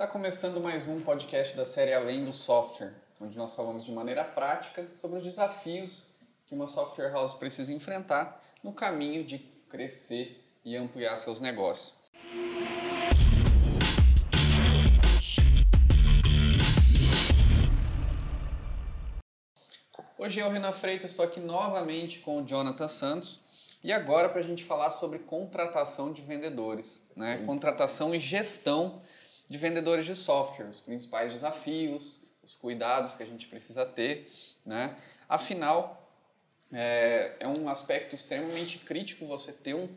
Está começando mais um podcast da série Além do Software, onde nós falamos de maneira prática sobre os desafios que uma software house precisa enfrentar no caminho de crescer e ampliar seus negócios. Hoje eu, Renan Freitas, estou aqui novamente com o Jonathan Santos e agora para a gente falar sobre contratação de vendedores, né? contratação e gestão de vendedores de software, os principais desafios, os cuidados que a gente precisa ter, né? Afinal, é, é um aspecto extremamente crítico você ter um,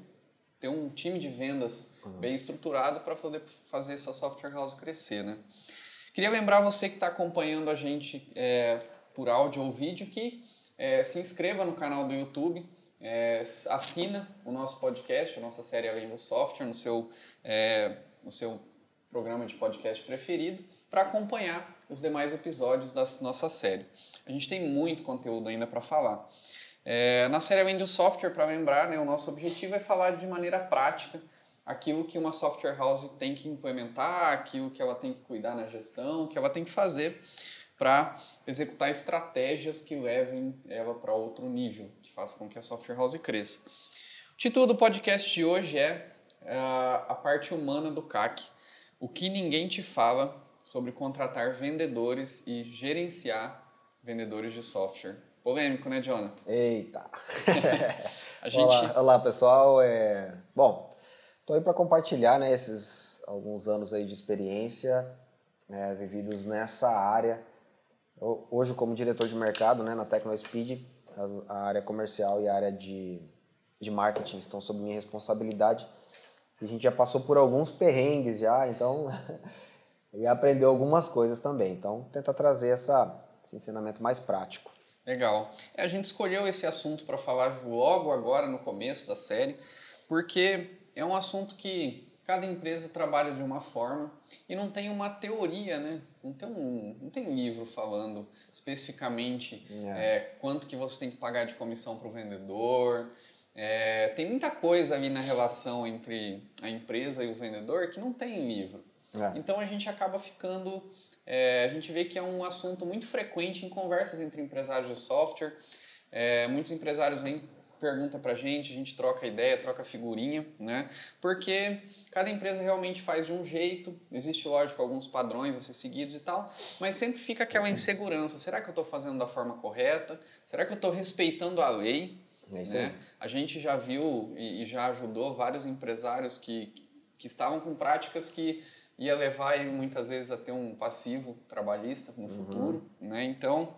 ter um time de vendas uhum. bem estruturado para poder fazer sua software house crescer, né? Queria lembrar você que está acompanhando a gente é, por áudio ou vídeo que é, se inscreva no canal do YouTube, é, assina o nosso podcast, a nossa série Além do Software, no seu, é, no seu programa de podcast preferido para acompanhar os demais episódios da nossa série. A gente tem muito conteúdo ainda para falar. É, na série Vende Software, para lembrar, né, o nosso objetivo é falar de maneira prática aquilo que uma software house tem que implementar, aquilo que ela tem que cuidar na gestão, que ela tem que fazer para executar estratégias que levem ela para outro nível, que façam com que a software house cresça. O título do podcast de hoje é uh, A Parte Humana do CAC. O que ninguém te fala sobre contratar vendedores e gerenciar vendedores de software. Polêmico, né, Jonathan? Eita! gente... olá, olá, pessoal. É... Bom, estou aí para compartilhar né, esses alguns anos aí de experiência né, vividos nessa área. Eu, hoje, como diretor de mercado né, na TecnoSpeed, a área comercial e a área de, de marketing estão sob minha responsabilidade a gente já passou por alguns perrengues já, então e aprendeu algumas coisas também. Então tenta trazer essa, esse ensinamento mais prático. Legal. É, a gente escolheu esse assunto para falar logo agora no começo da série, porque é um assunto que cada empresa trabalha de uma forma e não tem uma teoria, né? Não tem um, não tem um livro falando especificamente é. É, quanto que você tem que pagar de comissão para o vendedor, é, tem muita coisa ali na relação entre a empresa e o vendedor que não tem em livro. É. Então a gente acaba ficando. É, a gente vê que é um assunto muito frequente em conversas entre empresários de software. É, muitos empresários vêm pergunta pra gente, a gente troca ideia, troca figurinha, né? Porque cada empresa realmente faz de um jeito, existe, lógico, alguns padrões a ser seguidos e tal, mas sempre fica aquela insegurança: será que eu estou fazendo da forma correta? Será que eu estou respeitando a lei? É isso né? A gente já viu e, já ajudou vários empresários que, que estavam com práticas que ia levar muitas vezes a ter um passivo trabalhista no uhum. futuro, né? Então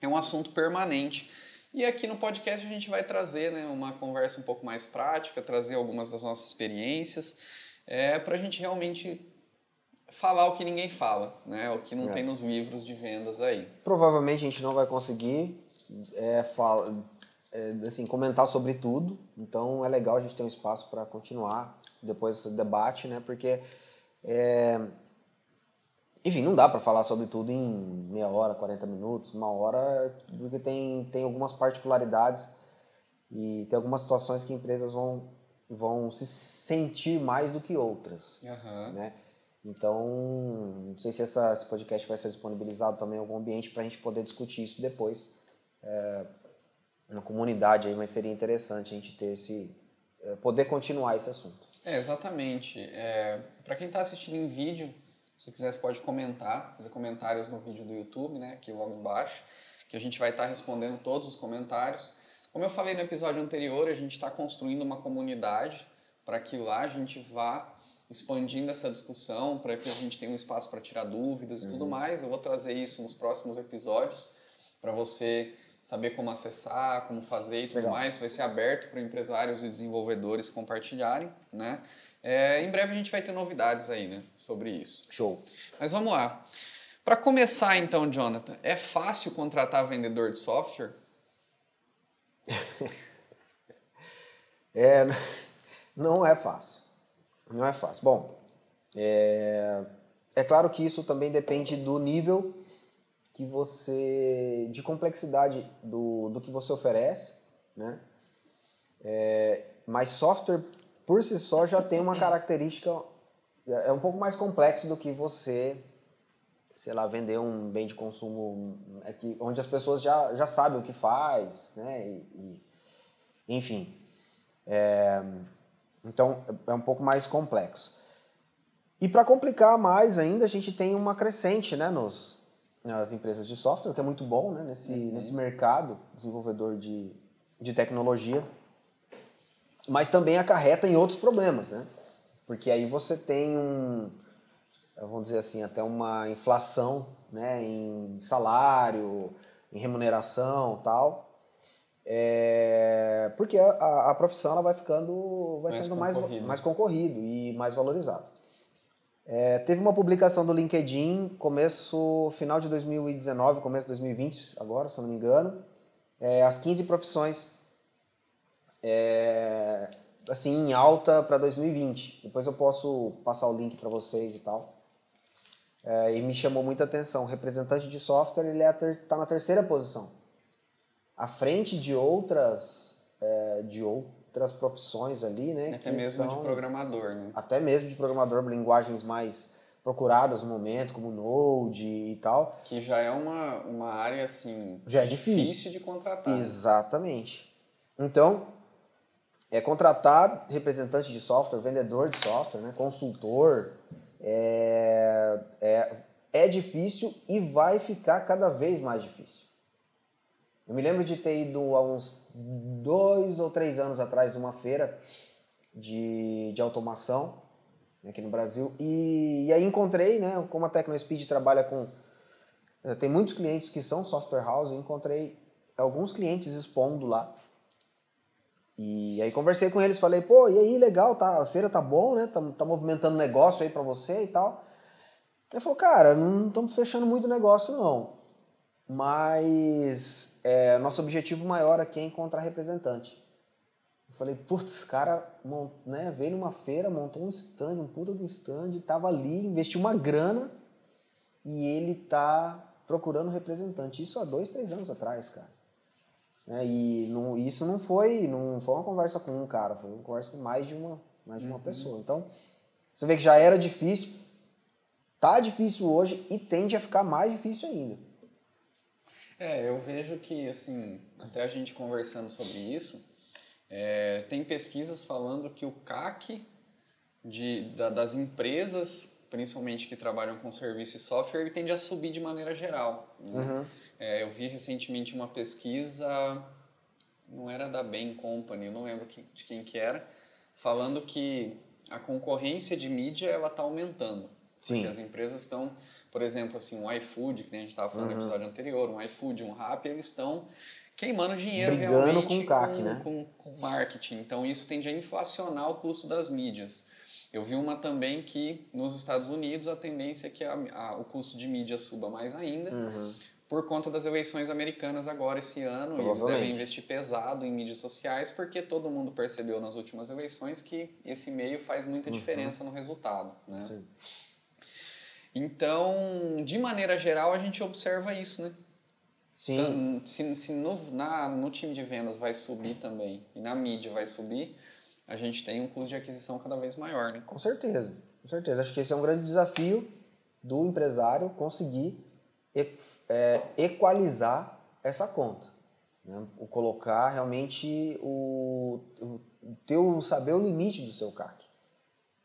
é um assunto permanente. E aqui no podcast a gente vai trazer né, uma conversa um pouco mais prática, trazer algumas das nossas experiências, é, para a gente realmente falar o que ninguém fala, né? O que não é. tem nos livros de vendas aí. Provavelmente a gente não vai conseguir é, fala, é, assim, comentar sobre tudo. Então é legal a gente ter um espaço para continuar depois do debate, né? Porque, é, enfim, não dá para falar sobre tudo em meia hora, 40 minutos, uma hora, porque tem, tem algumas particularidades e tem algumas situações que empresas vão, vão se sentir mais do que outras, uhum. né? Então, não sei se essa, esse podcast vai ser disponibilizado também em algum ambiente para a gente poder discutir isso depois. É, na comunidade aí, mas seria interessante a gente ter esse eh, poder continuar esse assunto. É, exatamente. É, Para quem está assistindo em vídeo, se quiser você pode comentar, fazer comentários no vídeo do YouTube, né, aqui logo embaixo, que a gente vai estar tá respondendo todos os comentários. Como eu falei no episódio anterior, a gente está construindo uma comunidade para que lá a gente vá expandindo essa discussão, para que a gente tenha um espaço para tirar dúvidas uhum. e tudo uhum. mais. Eu vou trazer isso nos próximos episódios para você saber como acessar, como fazer e tudo Legal. mais. Vai ser aberto para empresários e desenvolvedores compartilharem, né? É, em breve a gente vai ter novidades aí, né, sobre isso. Show. Mas vamos lá. Para começar então, Jonathan, é fácil contratar vendedor de software? é, não é fácil. Não é fácil. Bom, é, é claro que isso também depende do nível que você de complexidade do, do que você oferece, né? É, mas software por si só já tem uma característica é um pouco mais complexo do que você, sei lá, vender um bem de consumo é que, onde as pessoas já, já sabem o que faz, né? E, e enfim. É, então, é um pouco mais complexo. E para complicar mais ainda, a gente tem uma crescente né, nos, nas empresas de software, que é muito bom né, nesse, uhum. nesse mercado desenvolvedor de, de tecnologia, mas também acarreta em outros problemas, né? Porque aí você tem um, vamos dizer assim, até uma inflação né, em salário, em remuneração tal. É, porque a, a, profissão ela vai ficando, vai mais sendo mais, mais concorrido e mais valorizado. É, teve uma publicação do LinkedIn, começo, final de 2019, começo de 2020, agora, se não me engano, é, as 15 profissões é, assim, em alta para 2020. Depois eu posso passar o link para vocês e tal. É, e me chamou muita atenção. O representante de software ele está é tá na terceira posição, à frente de outras, é, de outras profissões ali, né? Até mesmo são, de programador, né? Até mesmo de programador, linguagens mais procuradas no momento, como Node e tal. Que já é uma, uma área, assim... Já é difícil. Difícil de contratar. Né? Exatamente. Então, é contratar representante de software, vendedor de software, né? consultor, é, é, é difícil e vai ficar cada vez mais difícil. Eu me lembro de ter ido há uns dois ou três anos atrás numa feira de, de automação aqui no Brasil e, e aí encontrei, né, como a TecnoSpeed trabalha com eh, tem muitos clientes que são software house, eu encontrei alguns clientes expondo lá. E aí conversei com eles, falei, pô, e aí, legal, tá, a feira tá bom, né? Tá, tá movimentando negócio aí para você e tal. Ele falou, cara, não estamos fechando muito negócio, não. Mas é, nosso objetivo maior aqui é encontrar representante. Eu falei, putz, cara né, veio numa feira, montou um stand, um puta de um stand, tava ali, investiu uma grana e ele tá procurando representante. Isso há dois, três anos atrás, cara. É, e não, isso não foi, não foi uma conversa com um cara, foi uma conversa com mais de uma, mais de uma uhum. pessoa. Então, você vê que já era difícil, tá difícil hoje e tende a ficar mais difícil ainda. É, eu vejo que, assim, até a gente conversando sobre isso, é, tem pesquisas falando que o CAC de, da, das empresas, principalmente que trabalham com serviço e software, tende a subir de maneira geral. Né? Uhum. É, eu vi recentemente uma pesquisa, não era da Bain Company, não lembro de quem que era, falando que a concorrência de mídia ela está aumentando. Sim. Porque as empresas estão por exemplo, assim, um iFood, que a gente estava falando uhum. no episódio anterior, um iFood, um Rappi, eles estão queimando dinheiro Brigando realmente com o CAC, com, né? Com, com marketing. Então isso tende a inflacionar o custo das mídias. Eu vi uma também que nos Estados Unidos a tendência é que a, a, o custo de mídia suba mais ainda, uhum. por conta das eleições americanas agora esse ano. E eles devem investir pesado em mídias sociais, porque todo mundo percebeu nas últimas eleições que esse meio faz muita uhum. diferença no resultado. Né? Sim. Então, de maneira geral, a gente observa isso, né? Sim. Então, se se no, na, no time de vendas vai subir também e na mídia vai subir, a gente tem um custo de aquisição cada vez maior, né? Com certeza, com certeza. Acho que esse é um grande desafio do empresário conseguir é, equalizar essa conta. Né? O colocar realmente o, o, teu saber o limite do seu CAC.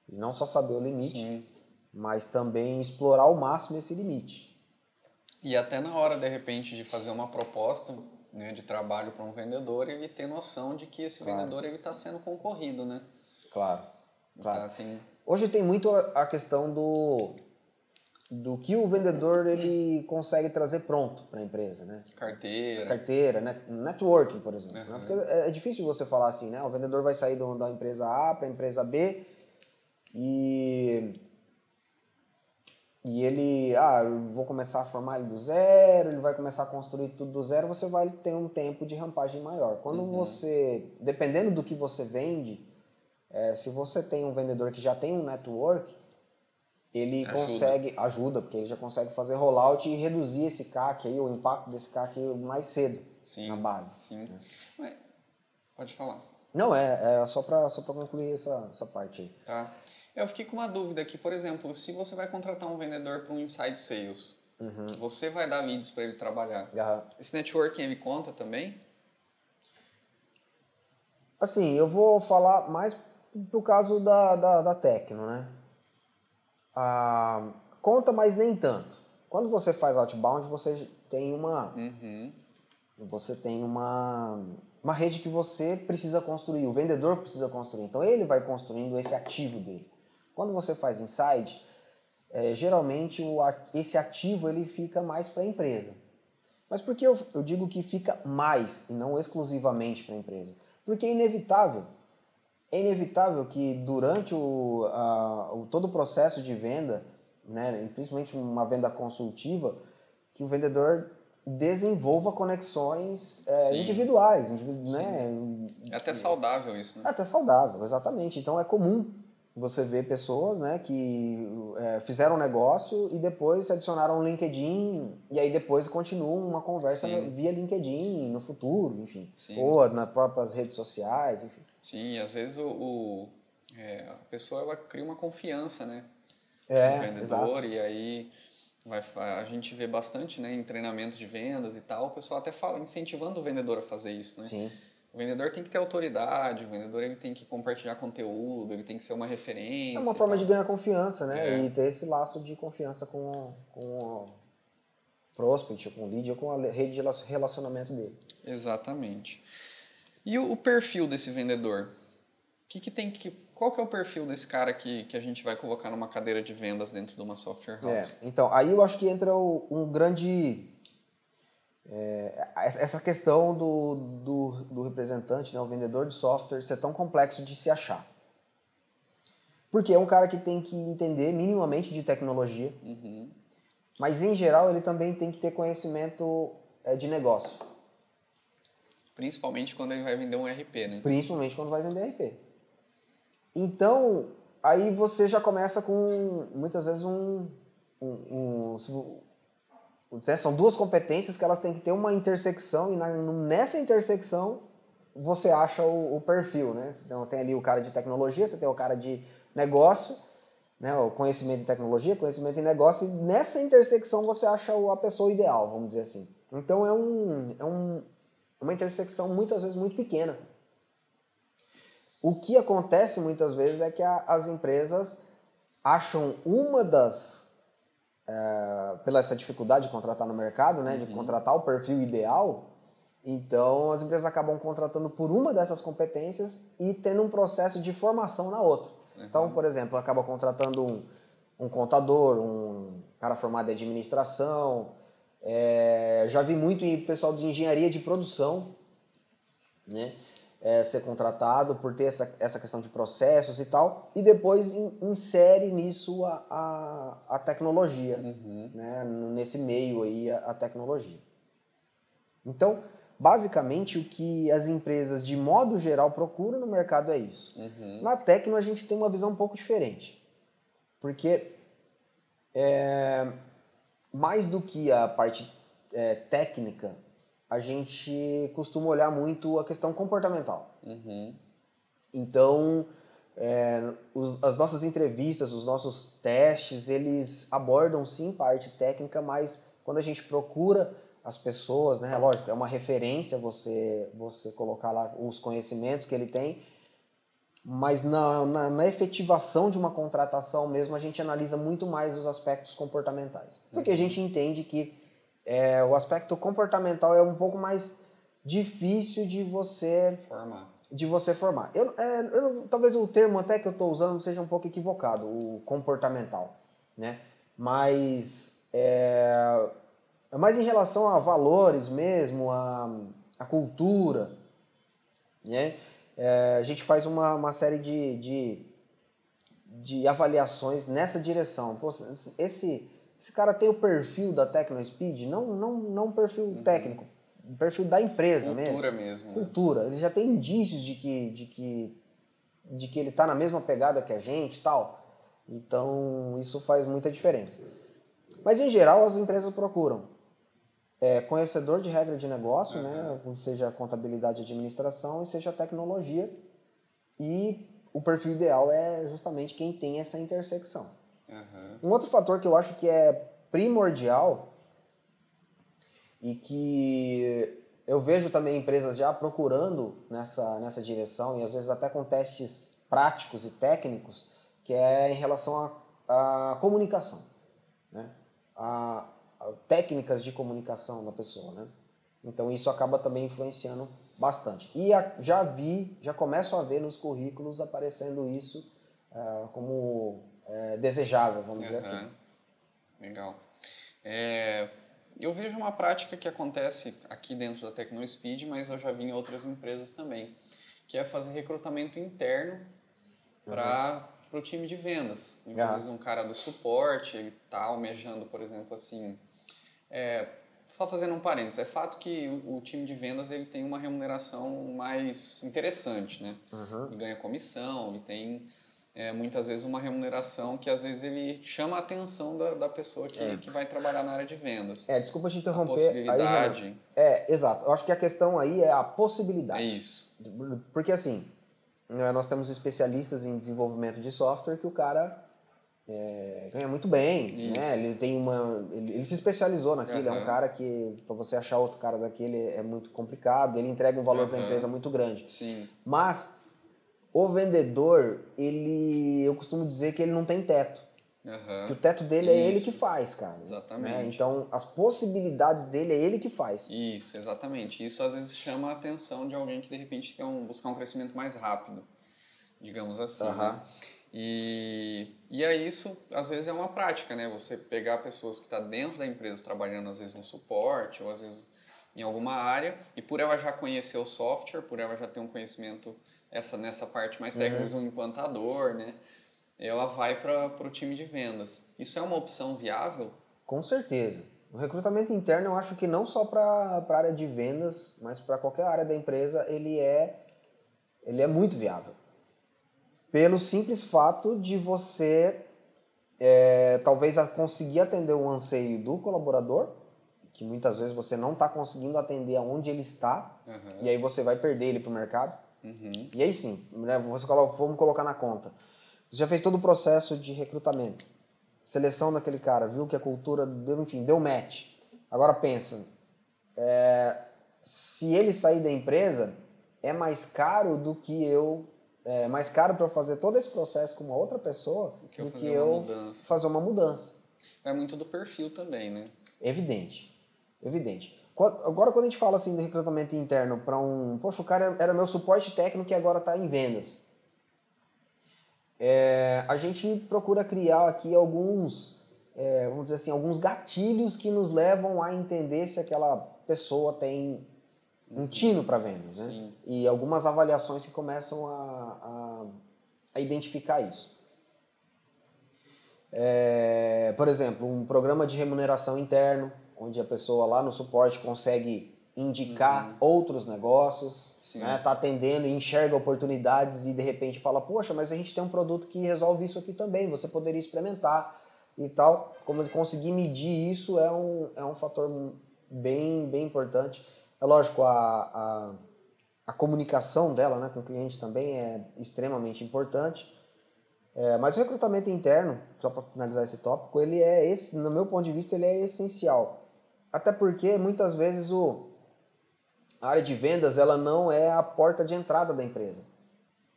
E não só saber o limite, Sim mas também explorar ao máximo esse limite. E até na hora, de repente, de fazer uma proposta né, de trabalho para um vendedor, ele ter noção de que esse claro. vendedor está sendo concorrido, né? Claro, claro. Tá, tem... Hoje tem muito a questão do, do que o vendedor ele consegue trazer pronto para a empresa, né? Carteira. Carteira, né? networking, por exemplo. Uhum. Né? Porque é, é difícil você falar assim, né? O vendedor vai sair do, da empresa A para a empresa B e e ele, ah, vou começar a formar ele do zero, ele vai começar a construir tudo do zero, você vai ter um tempo de rampagem maior. Quando uhum. você, dependendo do que você vende, é, se você tem um vendedor que já tem um network, ele ajuda. consegue, ajuda, porque ele já consegue fazer rollout e reduzir esse CAC aí, o impacto desse CAC mais cedo sim, na base. Sim. Né? Pode falar. Não, é, era só para só concluir essa, essa parte aí. Tá. Eu fiquei com uma dúvida aqui, por exemplo, se você vai contratar um vendedor para um inside sales, Uhum. que você vai dar leads para ele trabalhar, Aham. esse networking ele conta também? Assim, eu vou falar mais pro caso da, da, da Tecno, né? Ah, conta, mas nem tanto. Quando você faz outbound, você tem uma, Uhum. você tem uma, uma rede que você precisa construir, o vendedor precisa construir. Então ele vai construindo esse ativo dele. Quando você faz inside, é, geralmente o, esse ativo ele fica mais para a empresa. Mas por que eu, eu digo que fica mais e não exclusivamente para a empresa? Porque é inevitável. É inevitável que durante o, a- o- todo o processo de venda, né, principalmente uma venda consultiva, que o vendedor desenvolva conexões é, individuais, individu né, É até saudável isso, né? é até saudável, exatamente. Então é comum você ver pessoas né, que é, fizeram um negócio e depois se adicionaram um LinkedIn e aí depois continuam uma conversa Sim. via LinkedIn no futuro, enfim. Sim. Ou nas próprias redes sociais, enfim. Sim, às vezes o, o- é, a pessoa ela cria uma confiança, né? É, vendedor exato. e aí vai, a gente vê bastante, né, em treinamentos de vendas e tal, o pessoal até fala incentivando o vendedor a fazer isso, né? Sim. O vendedor tem que ter autoridade, o vendedor ele tem que compartilhar conteúdo, ele tem que ser uma referência. É uma forma de ganhar confiança, né? É. E ter esse laço de confiança com, o- com o prospect, com o lead ou com a rede de relacion- relacionamento dele. Exatamente. E o, o perfil desse vendedor? O que, que tem que. Qual que é o perfil desse cara que, que a gente vai colocar numa cadeira de vendas dentro de uma software É, house? então, aí eu acho que entra o- um grande. É, essa questão do, do, do representante, né, o vendedor de software, ser tão complexo de se achar. Porque é um cara que tem que entender minimamente de tecnologia, Uhum. mas em geral ele também tem que ter conhecimento é, de negócio, Principalmente quando ele vai vender um RP, né? principalmente quando vai vender RP. Então, aí você já começa com muitas vezes um. um, um- né, são duas competências que elas têm que ter uma intersecção e na- nessa intersecção você acha o, o perfil, né? Então tem ali o cara de tecnologia, você tem o cara de negócio, né? O conhecimento em tecnologia, conhecimento em negócio, e nessa intersecção você acha a pessoa ideal, vamos dizer assim. Então é um, é um, uma intersecção muitas vezes muito pequena. O que acontece muitas vezes é que a- as empresas acham uma das. É, pela essa dificuldade de contratar no mercado, né, de contratar o perfil ideal, então as empresas acabam contratando por uma dessas competências e tendo um processo de formação na outra. Então, por exemplo, acaba contratando um, um contador, um cara formado em administração. é, já vi muito em pessoal de engenharia de produção né? É, ser contratado por ter essa, essa questão de processos e tal, e depois in- insere nisso a, a, a tecnologia, né? N- nesse meio aí a, a tecnologia. Então, basicamente, o que as empresas, de modo geral, procuram no mercado é isso. Na Tecno, a gente tem uma visão um pouco diferente, porque é, mais do que a parte é, técnica, a gente costuma olhar muito a questão comportamental. Uhum. Então, é, os- as nossas entrevistas, os nossos testes, eles abordam sim parte técnica, mas quando a gente procura as pessoas, né, lógico, é uma referência você você colocar lá os conhecimentos que ele tem, mas na, na, na efetivação de uma contratação mesmo, a gente analisa muito mais os aspectos comportamentais. Porque a gente entende que é, o aspecto comportamental é um pouco mais difícil de você Formar. de você formar. Eu, é, eu talvez o termo até que eu estou usando seja um pouco equivocado, o comportamental, né? Mas é, é mais em relação a valores mesmo, a, a cultura, né? É, a gente faz uma, uma série de, de, de avaliações nessa direção. Pô, esse, esse cara tem o perfil da TecnoSpeed, não, não, não um perfil técnico, um perfil da empresa mesmo Cultura mesmo. né? cultura. Ele já tem indícios de que, de que, de que ele está na mesma pegada que a gente e tal. Então, isso faz muita diferença. Mas, em geral, as empresas procuram é, conhecedor de regra de negócio, né? seja contabilidade e administração, e seja tecnologia. E o perfil ideal é justamente quem tem essa intersecção. Uhum. Um outro fator que eu acho que é primordial e que eu vejo também empresas já procurando nessa, nessa direção e às vezes até com testes práticos e técnicos, que é em relação à comunicação, né? A, a, técnicas de comunicação da pessoa, né? Então isso acaba também influenciando bastante. E a, já vi, já começo a ver nos currículos aparecendo isso uh, como uh, desejável, vamos uhum. dizer assim. Legal. É, eu vejo uma prática que acontece aqui dentro da TecnoSpeed, mas eu já vi em outras empresas também, que é fazer recrutamento interno para uhum. o time de vendas. Às vezes um cara do suporte, ele está almejando, por exemplo, assim... É, só fazendo um parênteses, é fato que o, o, time de vendas ele tem uma remuneração mais interessante, né? Uhum. Ele ganha comissão, e tem é, muitas vezes uma remuneração que às vezes ele chama a atenção da, da pessoa que, é. que vai trabalhar na área de vendas. É, desculpa te interromper. A possibilidade. Aí, é, exato. Eu acho que a questão aí é a possibilidade. É isso. Porque assim, né, nós temos especialistas em desenvolvimento de software que o cara é, ganha muito bem, Isso. né? Ele tem uma, ele, ele se especializou naquilo. Uhum. É um cara que para você achar outro cara daquele é muito complicado. Ele entrega um valor uhum. para a empresa muito grande. Sim. Mas o vendedor, ele, eu costumo dizer que ele não tem teto. Uhum. Que o teto dele Isso. é ele que faz, cara. Exatamente. Né? Então, as possibilidades dele é ele que faz. Isso, exatamente. Isso às vezes chama a atenção de alguém que de repente quer um, buscar um crescimento mais rápido, digamos assim. Uhum. Né? E, e aí isso às vezes é uma prática, né? Você pegar pessoas que estão tá dentro da empresa trabalhando às vezes no suporte ou às vezes em alguma área e por ela já conhecer o software, por ela já ter um conhecimento essa nessa parte mais técnica, uhum. um implantador, né? Ela vai para o time de vendas. Isso é uma opção viável? Com certeza. O recrutamento interno, eu acho que não só para a área de vendas, mas para qualquer área da empresa, ele é, ele é muito viável. Pelo simples fato de você é, talvez conseguir atender o anseio do colaborador, que muitas vezes você não está conseguindo atender aonde ele está, uhum. e aí você vai perder ele para o mercado. Uhum. E aí sim, né, você coloca, vamos colocar na conta. Você já fez todo o processo de recrutamento, seleção daquele cara, viu que a cultura deu, enfim, deu match. Agora pensa, é, se ele sair da empresa, é mais caro do que eu é mais caro para fazer todo esse processo com uma outra pessoa que eu, do que uma eu mudança. fazer uma mudança. É muito do perfil também, né? Evidente, evidente. Agora, quando a gente fala assim de recrutamento interno para um. Poxa, o cara era meu suporte técnico e agora está em vendas. É, a gente procura criar aqui alguns, é, vamos dizer assim, alguns gatilhos que nos levam a entender se aquela pessoa tem um tino para vendas, né? Sim. E algumas avaliações que começam a, a, a identificar isso. É, por exemplo, um programa de remuneração interno, onde a pessoa lá no suporte consegue indicar uhum. outros negócios, né? tá atendendo enxerga oportunidades e de repente fala, poxa, mas a gente tem um produto que resolve isso aqui também, você poderia experimentar e tal. Como conseguir medir isso é um, é um fator bem, bem importante. É lógico, a, a, a comunicação dela né, com o cliente também é extremamente importante. É, mas o recrutamento interno, só para finalizar esse tópico, ele é esse, no meu ponto de vista, ele é essencial. Até porque muitas vezes o, a área de vendas ela não é a porta de entrada da empresa.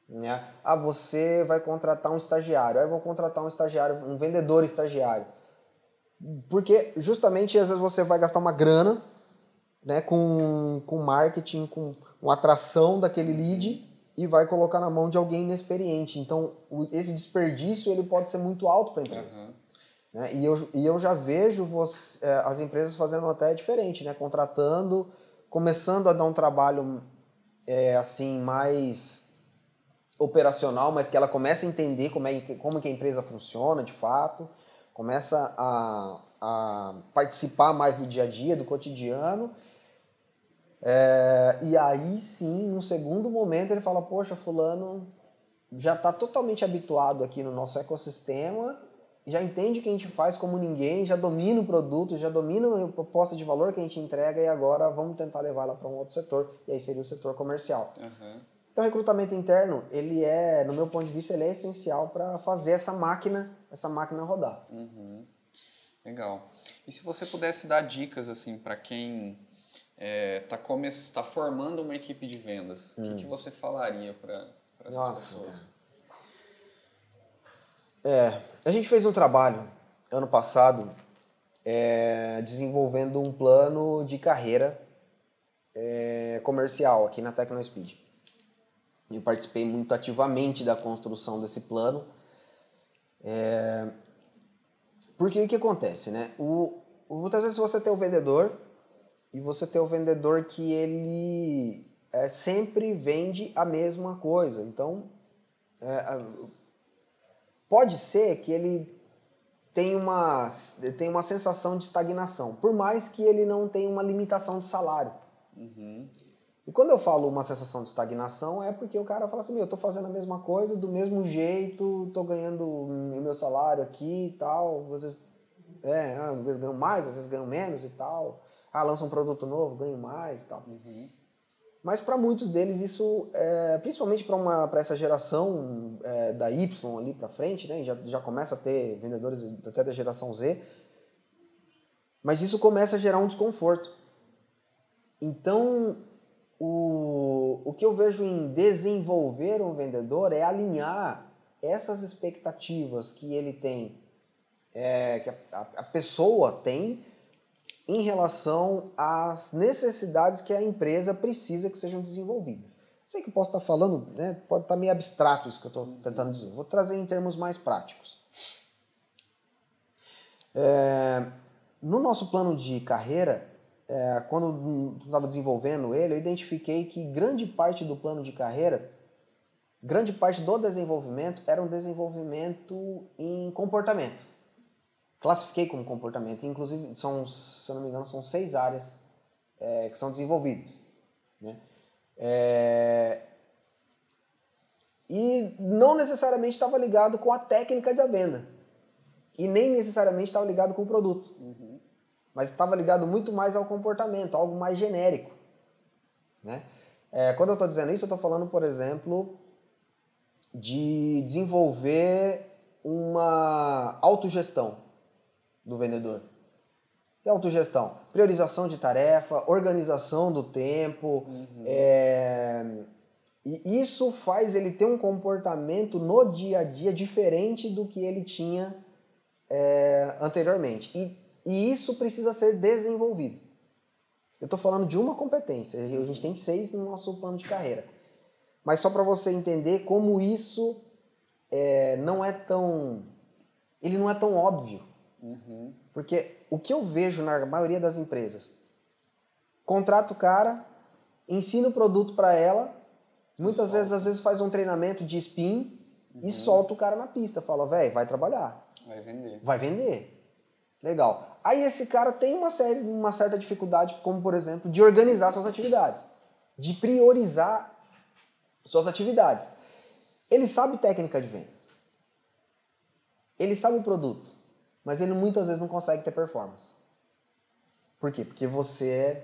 Né? Ah, você vai contratar um estagiário, aí vou contratar um estagiário, um vendedor estagiário. Porque justamente às vezes você vai gastar uma grana né, com, com marketing, com uma atração daquele lead e vai colocar na mão de alguém inexperiente. Então, esse desperdício ele pode ser muito alto para a empresa. Uhum. Né? E, eu, e eu já vejo você, é, as empresas fazendo até diferente, né? contratando, começando a dar um trabalho é, assim mais operacional, mas que ela começa a entender como, é, como que a empresa funciona de fato, começa a, a participar mais do dia a dia, do cotidiano, é, e aí sim, num segundo momento, ele fala: Poxa, Fulano já está totalmente habituado aqui no nosso ecossistema, já entende o que a gente faz como ninguém, já domina o produto, já domina a proposta de valor que a gente entrega e agora vamos tentar levar ela para um outro setor, e aí seria o setor comercial. Uhum. Então, o recrutamento interno, ele é, no meu ponto de vista, ele é essencial para fazer essa máquina, essa máquina rodar. Uhum. Legal. E se você pudesse dar dicas assim para quem está é, tá formando uma equipe de vendas, hum. o que, que, você falaria para essas Nossa, pessoas? É, a gente fez um trabalho ano passado é, desenvolvendo um plano de carreira é, comercial aqui na TecnoSpeed. Eu participei muito ativamente da construção desse plano. É, porque o que acontece, né? O, muitas vezes você tem o vendedor e você tem o vendedor que ele é, sempre vende a mesma coisa. Então, é, pode ser que ele tenha uma, tenha uma sensação de estagnação, por mais que ele não tenha uma limitação de salário. Uhum. E quando eu falo uma sensação de estagnação, é porque o cara fala assim: meu, eu tô fazendo a mesma coisa, do mesmo jeito, tô ganhando o meu salário aqui e tal. Às vezes, é, às vezes ganho mais, às vezes ganho menos e tal. Ah, lança um produto novo, ganho mais e tal. Uhum. Mas para muitos deles, isso, é, principalmente para essa geração é, da Y ali para frente, né, já, já começa a ter vendedores até da geração Z, mas isso começa a gerar um desconforto. Então, o, o que eu vejo em desenvolver um vendedor é alinhar essas expectativas que ele tem, é, que a, a pessoa tem, em relação às necessidades que a empresa precisa que sejam desenvolvidas. Sei que posso estar falando, né, pode estar meio abstrato isso que eu estou tentando dizer. Vou trazer em termos mais práticos. É, no nosso plano de carreira, é, quando estava desenvolvendo ele, eu identifiquei que grande parte do plano de carreira, grande parte do desenvolvimento era um desenvolvimento em comportamento. Classifiquei como comportamento, inclusive, são, se eu não me engano, são seis áreas é, que são desenvolvidas. Né? É, e não necessariamente estava ligado com a técnica da venda. E nem necessariamente estava ligado com o produto. Uhum mas estava ligado muito mais ao comportamento, algo mais genérico. Né? É, quando eu estou dizendo isso, eu estou falando, por exemplo, de desenvolver uma autogestão do vendedor. É autogestão? Priorização de tarefa, organização do tempo. Uhum. É... E isso faz ele ter um comportamento no dia a dia diferente do que ele tinha é, anteriormente. E e isso precisa ser desenvolvido. Eu estou falando de uma competência, a gente tem seis no nosso plano de carreira. Mas só para você entender como isso é, não é tão. Ele não é tão óbvio. Uhum. Porque o que eu vejo na maioria das empresas, contrata o cara, ensina o produto para ela, muitas vezes, às vezes faz um treinamento de spin uhum. e solta o cara na pista. Fala, velho, vai trabalhar. Vai vender. Vai vender. Legal. Aí esse cara tem uma, série, uma certa dificuldade, como por exemplo, de organizar suas atividades, de priorizar suas atividades. Ele sabe técnica de vendas. Ele sabe o produto, mas ele muitas vezes não consegue ter performance. Por quê? Porque você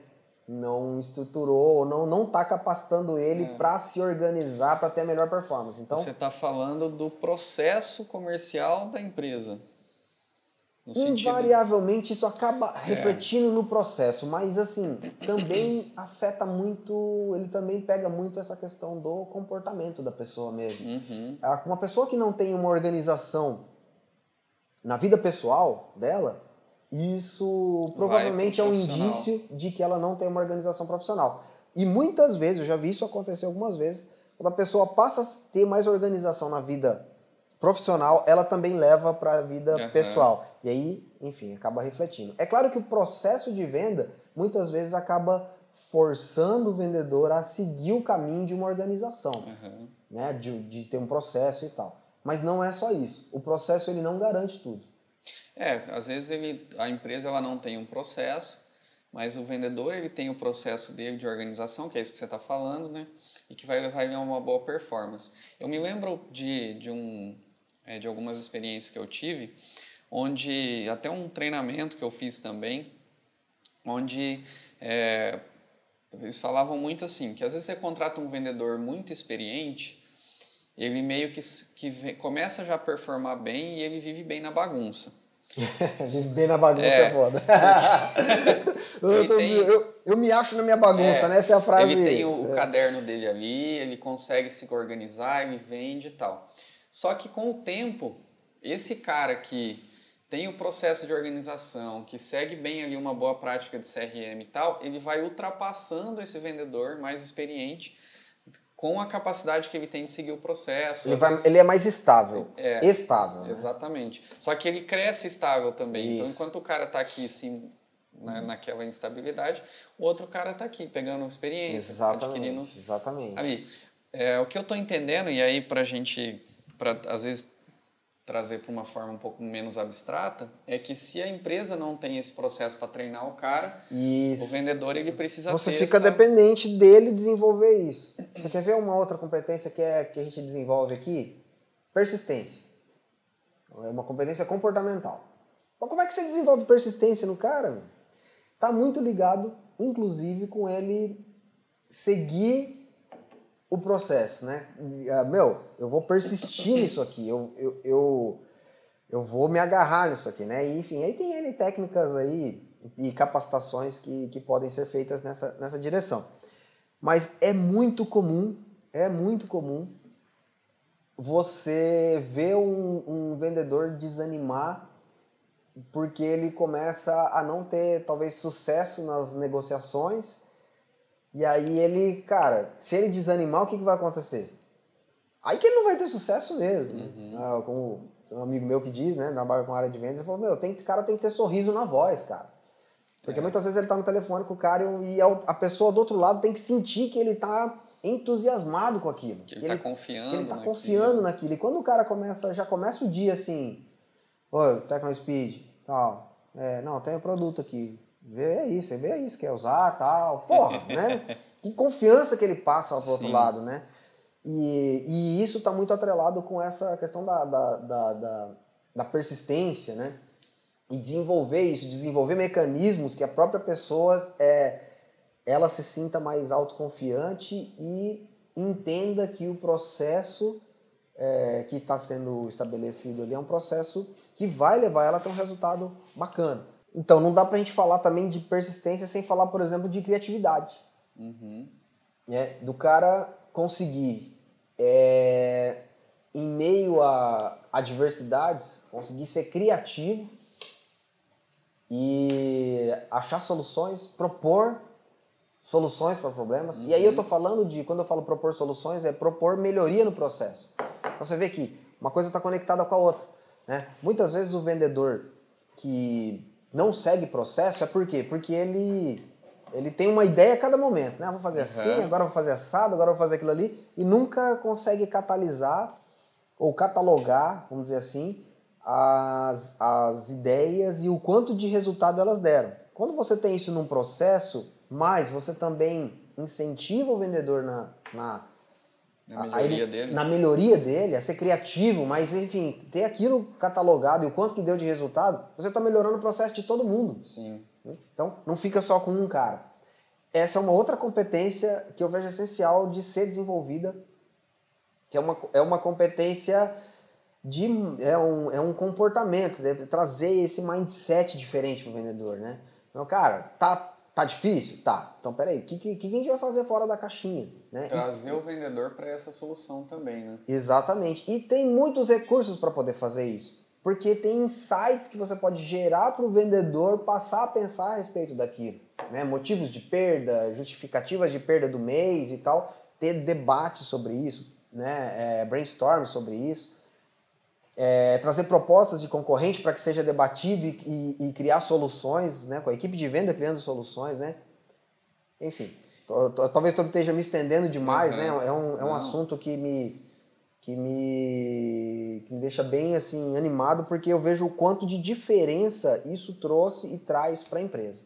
não estruturou ou não não está capacitando ele é. para se organizar para ter a melhor performance. Então você está falando do processo comercial da empresa. Invariavelmente sentido... isso acaba é. refletindo no processo, mas assim, também afeta muito, ele também pega muito essa questão do comportamento da pessoa mesmo. Uhum. Ah, uma pessoa que não tem uma organização na vida pessoal dela, isso provavelmente é um indício de que ela não tem uma organização profissional. E muitas vezes, eu já vi isso acontecer algumas vezes, quando a pessoa passa a ter mais organização na vida profissional, ela também leva para a vida uhum. pessoal. E aí, enfim, acaba refletindo. É claro que o processo de venda muitas vezes acaba forçando o vendedor a seguir o caminho de uma organização, uhum. né? De, de ter um processo e tal. Mas não é só isso. O processo ele não garante tudo. É, às vezes ele, a empresa ela não tem um processo, mas o vendedor ele tem o processo dele de organização, que é isso que você está falando, né? E que vai levar ele a uma boa performance. Eu me lembro de, de um é, de algumas experiências que eu tive, onde até um treinamento que eu fiz também, onde é, eles falavam muito assim, que às vezes você contrata um vendedor muito experiente, ele meio que, que começa já a performar bem e ele vive bem na bagunça. vive bem na bagunça é, é foda. eu, tô, tem, eu, eu, me acho na minha bagunça, é, né? Essa é a frase. Ele tem o, o é. caderno dele ali, ele consegue se organizar, ele vende e tal. Só que com o tempo, esse cara que tem o processo de organização, que segue bem ali uma boa prática de CRM e tal, ele vai ultrapassando esse vendedor mais experiente com a capacidade que ele tem de seguir o processo. Ele, vai, vezes, ele é mais estável. É, estável. Né? Exatamente. Só que ele cresce estável também. Então, Isso. Então, enquanto o cara está aqui sim, na, naquela instabilidade, o outro cara está aqui pegando experiência, exatamente, adquirindo. Exatamente. Ali, é, o que eu estou entendendo, e aí para a gente, pra, às vezes trazer para uma forma um pouco menos abstrata é que se a empresa não tem esse processo para treinar o cara, isso. o vendedor ele precisa Você ter fica dependente dele desenvolver isso. Você quer ver uma outra competência que, é, que a gente desenvolve aqui? Persistência. É uma competência comportamental. Mas como é que você desenvolve persistência no cara? Está muito ligado, inclusive, com ele seguir o processo, né? E, uh, meu, eu vou persistir nisso aqui, eu, eu, eu, eu, vou me agarrar nisso aqui, né? E, enfim, aí tem N técnicas aí e capacitações que, que podem ser feitas nessa, nessa direção. Mas é muito comum, é muito comum você ver um, um vendedor desanimar porque ele começa a não ter talvez sucesso nas negociações e aí ele, cara, se ele desanimar, o que, que vai acontecer? Aí que ele não vai ter sucesso mesmo. Uhum. Ah, como um amigo meu que diz, né, trabalha com área de vendas, ele falou, meu, tem, cara tem que ter sorriso na voz, cara. Porque é. muitas vezes ele tá no telefone com o cara e a pessoa do outro lado tem que sentir que ele tá entusiasmado com aquilo. Que ele, que tá ele, confiando que ele tá naquilo. confiando naquilo. E quando o cara começa, já começa o dia assim, oi, TecnoSpeed, tal, é, não, tem um produto aqui, Vê aí, você vê aí, você quer usar tal. Porra, né? Que confiança que ele passa ao outro lado, né? E, e isso está muito atrelado com essa questão da, da, da, da, da persistência, né? E desenvolver isso, desenvolver mecanismos que a própria pessoa é, ela se sinta mais autoconfiante e entenda que o processo é, que está sendo estabelecido ali é um processo que vai levar ela a ter um resultado bacana. Então, não dá pra gente falar também de persistência sem falar, por exemplo, de criatividade. Uhum. É, do cara conseguir, é, em meio a adversidades, conseguir ser criativo e achar soluções, propor soluções para problemas. Uhum. E aí eu tô falando de, quando eu falo propor soluções, é propor melhoria no processo. Então você vê que uma coisa está conectada com a outra. Né? Muitas vezes o vendedor que não segue processo é por quê? Porque ele ele tem uma ideia a cada momento, né? Ah, vou fazer uhum. assim, agora vou fazer assado, agora vou fazer aquilo ali e nunca consegue catalisar ou catalogar, vamos dizer assim, as, as ideias e o quanto de resultado elas deram. Quando você tem isso num processo, mais você também incentiva o vendedor na, na na melhoria, dele. na melhoria dele, a ser criativo, mas enfim, ter aquilo catalogado e o quanto que deu de resultado, você está melhorando o processo de todo mundo. Sim. Então, não fica só com um cara. Essa é uma outra competência que eu vejo essencial de ser desenvolvida, que é uma, é uma competência de é um, é um comportamento, de trazer esse mindset diferente para o vendedor, né? Então, cara, tá Tá difícil? Tá. Então, peraí, o que, que, que a gente vai fazer fora da caixinha? Né? Trazer e, o vendedor para essa solução também, né? Exatamente. E tem muitos recursos para poder fazer isso. Porque tem insights que você pode gerar para o vendedor passar a pensar a respeito daquilo. Né? Motivos de perda, justificativas de perda do mês e tal. Ter debate sobre isso, né? É, brainstorm sobre isso é, trazer propostas de concorrente para que seja debatido e, e, e, criar soluções, né, com a equipe de venda criando soluções, né? Enfim, talvez eu esteja me estendendo demais, uhum. né? É um, é um assunto que me, que me, que me deixa bem assim animado porque eu vejo o quanto de diferença isso trouxe e traz para a empresa.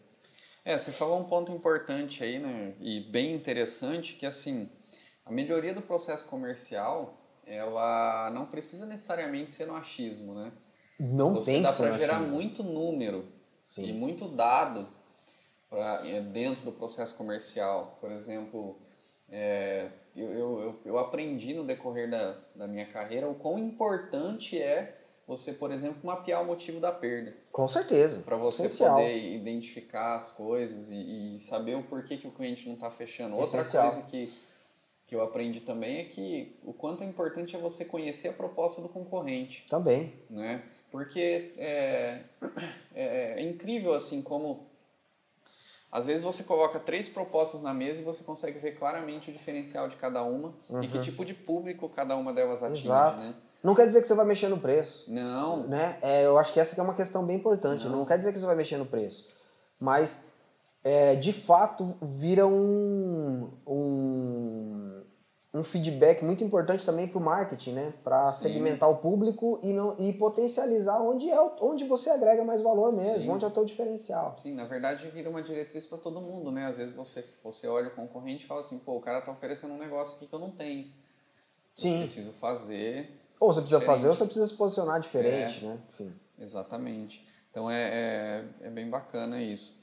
É, você falou um ponto importante aí, né? E bem interessante que assim a melhoria do processo comercial ela não precisa necessariamente ser no achismo, né? Não Você tem dá para gerar muito número Sim. e muito dado pra, é, dentro do processo comercial. Por exemplo, é, eu, eu, eu aprendi no decorrer da, da minha carreira o quão importante é você, por exemplo, mapear o motivo da perda. Com certeza. Para você Essencial. poder identificar as coisas e, e, saber o porquê que o cliente não está fechando. Outra Essencial. coisa que, que eu aprendi também é que o quanto é importante é você conhecer a proposta do concorrente. Também. Né? Porque é, é, é incrível assim como às vezes você coloca três propostas na mesa e você consegue ver claramente o diferencial de cada uma e que tipo de público cada uma delas atinge. Uhum. Exato. Né? Não quer dizer que você vai mexer no preço. Não. Né? É, eu acho que essa é uma questão bem importante. Não, quer dizer que você vai mexer no preço. Mas, é, de fato, vira um, um, um feedback muito importante também para o marketing, né? Para segmentar o público e, não, e potencializar onde, é, onde você agrega mais valor mesmo, Sim. onde é o teu diferencial. Sim, na verdade vira uma diretriz para todo mundo, né? Às vezes você, você olha o concorrente e fala assim, pô, o cara tá oferecendo um negócio aqui que eu não tenho. Eu Sim. preciso fazer. Ou você precisa Diferente. fazer ou você precisa se posicionar diferente, É. né? Enfim. Exatamente. Então é, é, é bem bacana isso.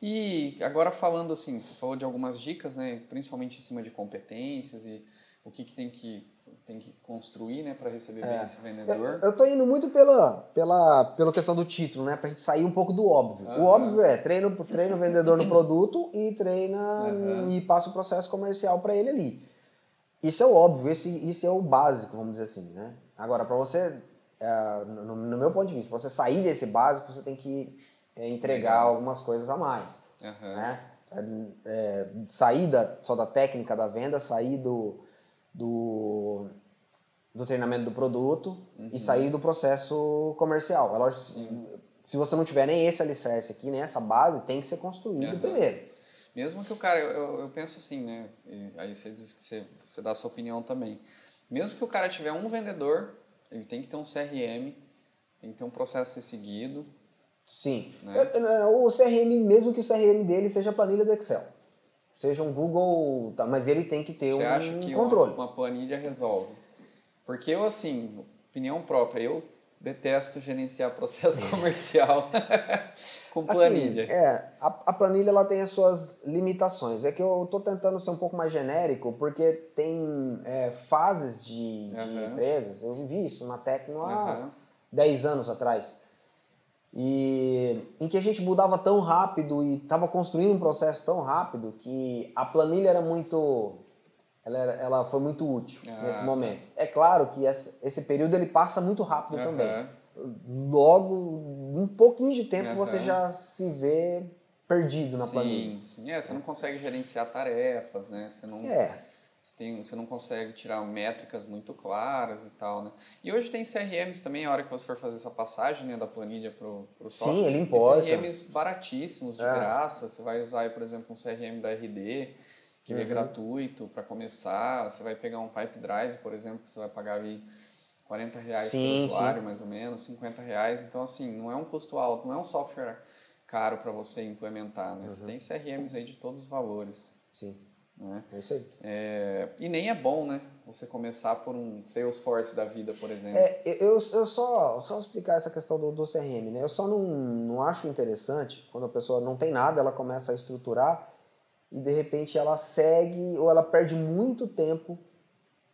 E agora falando assim, você falou de algumas dicas, né? Principalmente em cima de competências e o que, que tem que tem que construir, né, para receber bem esse vendedor. Eu, eu tô indo muito pela, pela, pela questão do título, né? Pra gente sair um pouco do óbvio. O Aham. óbvio é treina, treina o vendedor no produto e treina Aham. e passa o processo comercial para ele ali. Isso é o óbvio, esse, isso é o básico, vamos dizer assim, né? Agora, para você, é, no, no meu ponto de vista, para você sair desse básico, você tem que é, entregar Legal. algumas coisas a mais, Aham. né? É, é, sair da, só da técnica da venda, sair do, do, do treinamento do produto Uhum. e sair do processo comercial. É lógico se, se você não tiver nem esse alicerce aqui, nem essa base, tem que ser construído Aham. primeiro. Mesmo que o cara, eu, eu, eu penso assim, né? e aí você diz que você, você dá a sua opinião também. Mesmo que o cara tiver um vendedor, ele tem que ter um CRM, tem que ter um processo a ser seguido. Sim. Né? É, é, O CRM, mesmo que o CRM dele seja a planilha do Excel, seja um Google, tá, mas ele tem que ter Você um acha que controle. Uma, uma planilha resolve? Porque eu, assim, opinião própria, eu detesto gerenciar processo comercial com planilha. Assim, é, a, a planilha ela tem as suas limitações. É que eu tô tentando ser um pouco mais genérico, porque tem é, fases de, de Aham. empresas. Eu vivi isso na Tecno há Aham. 10 anos atrás. E em que a gente mudava tão rápido e estava construindo um processo tão rápido que a planilha era muito. Ela, era- ela foi muito útil Ah, nesse tá. momento. É claro que esse, período ele passa muito rápido também. Logo, um pouquinho de tempo você já se vê perdido na planilha. Sim, sim. É, você não consegue gerenciar tarefas, né? Você não, É, você, tem, você não consegue tirar métricas muito claras e tal, né? E hoje tem CRMs também, a hora que você for fazer essa passagem né, da planilha pro Sim, software. ele tem importa. CRMs baratíssimos, de É. graça. Você vai usar, por exemplo, um CRM da RD, que Uhum. é gratuito para começar. Você vai pegar um Pipe Drive, por exemplo, que você vai pagar ali 40 reais Sim, por usuário, mais ou menos, 50 reais. Então, assim, não é um custo alto, não é um software caro para você implementar, né? Uhum. Você tem CRMs aí de todos os valores, sim, né? é isso aí. É, e nem é bom, né? Você começar por um Salesforce da vida, por exemplo. É, eu, eu só, só explicar essa questão do, do CRM, né? Eu só não, não acho interessante quando a pessoa não tem nada, ela começa a estruturar e de repente ela segue ou ela perde muito tempo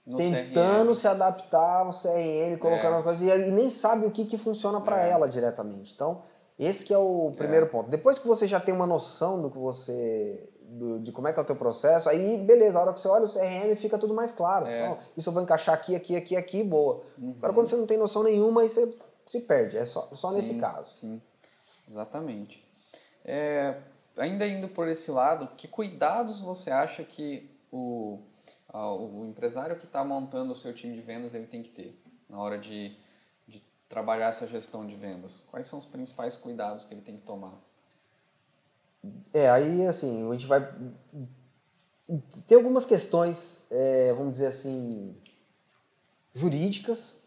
no tentando CRM. se adaptar ao CRM, colocando É. as coisas e, e nem sabe o que, que funciona para É. ela diretamente. Então, esse que é o primeiro ponto. Depois que você já tem uma noção do que você do- de como é que é o teu processo, aí beleza, a hora que você olha o CRM fica tudo mais claro. É. Isso eu vou encaixar aqui, aqui, aqui, aqui, boa. Uhum. Agora quando você não tem noção nenhuma, aí você se perde. É só, só nesse Sim, caso. Sim, exatamente. É, ainda indo por esse lado, que cuidados você acha que o, a- o empresário que está montando o seu time de vendas ele tem que ter na hora de, de trabalhar essa gestão de vendas? Quais são os principais cuidados que ele tem que tomar? É, aí assim, a gente vai. Tem algumas questões, é, vamos dizer assim, jurídicas.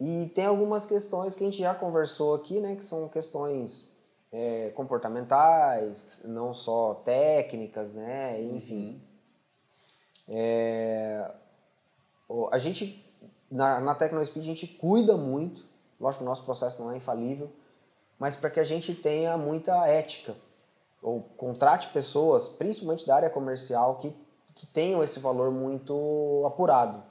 E tem algumas questões que a gente já conversou aqui, né? Que são questões é, comportamentais, não só técnicas, né? Enfim. É, o- a gente, na, na TecnoSpeed, a gente cuida muito. Lógico que o nosso processo não é infalível, mas para que a gente tenha muita ética ou contrate pessoas, principalmente da área comercial, que, que tenham esse valor muito apurado.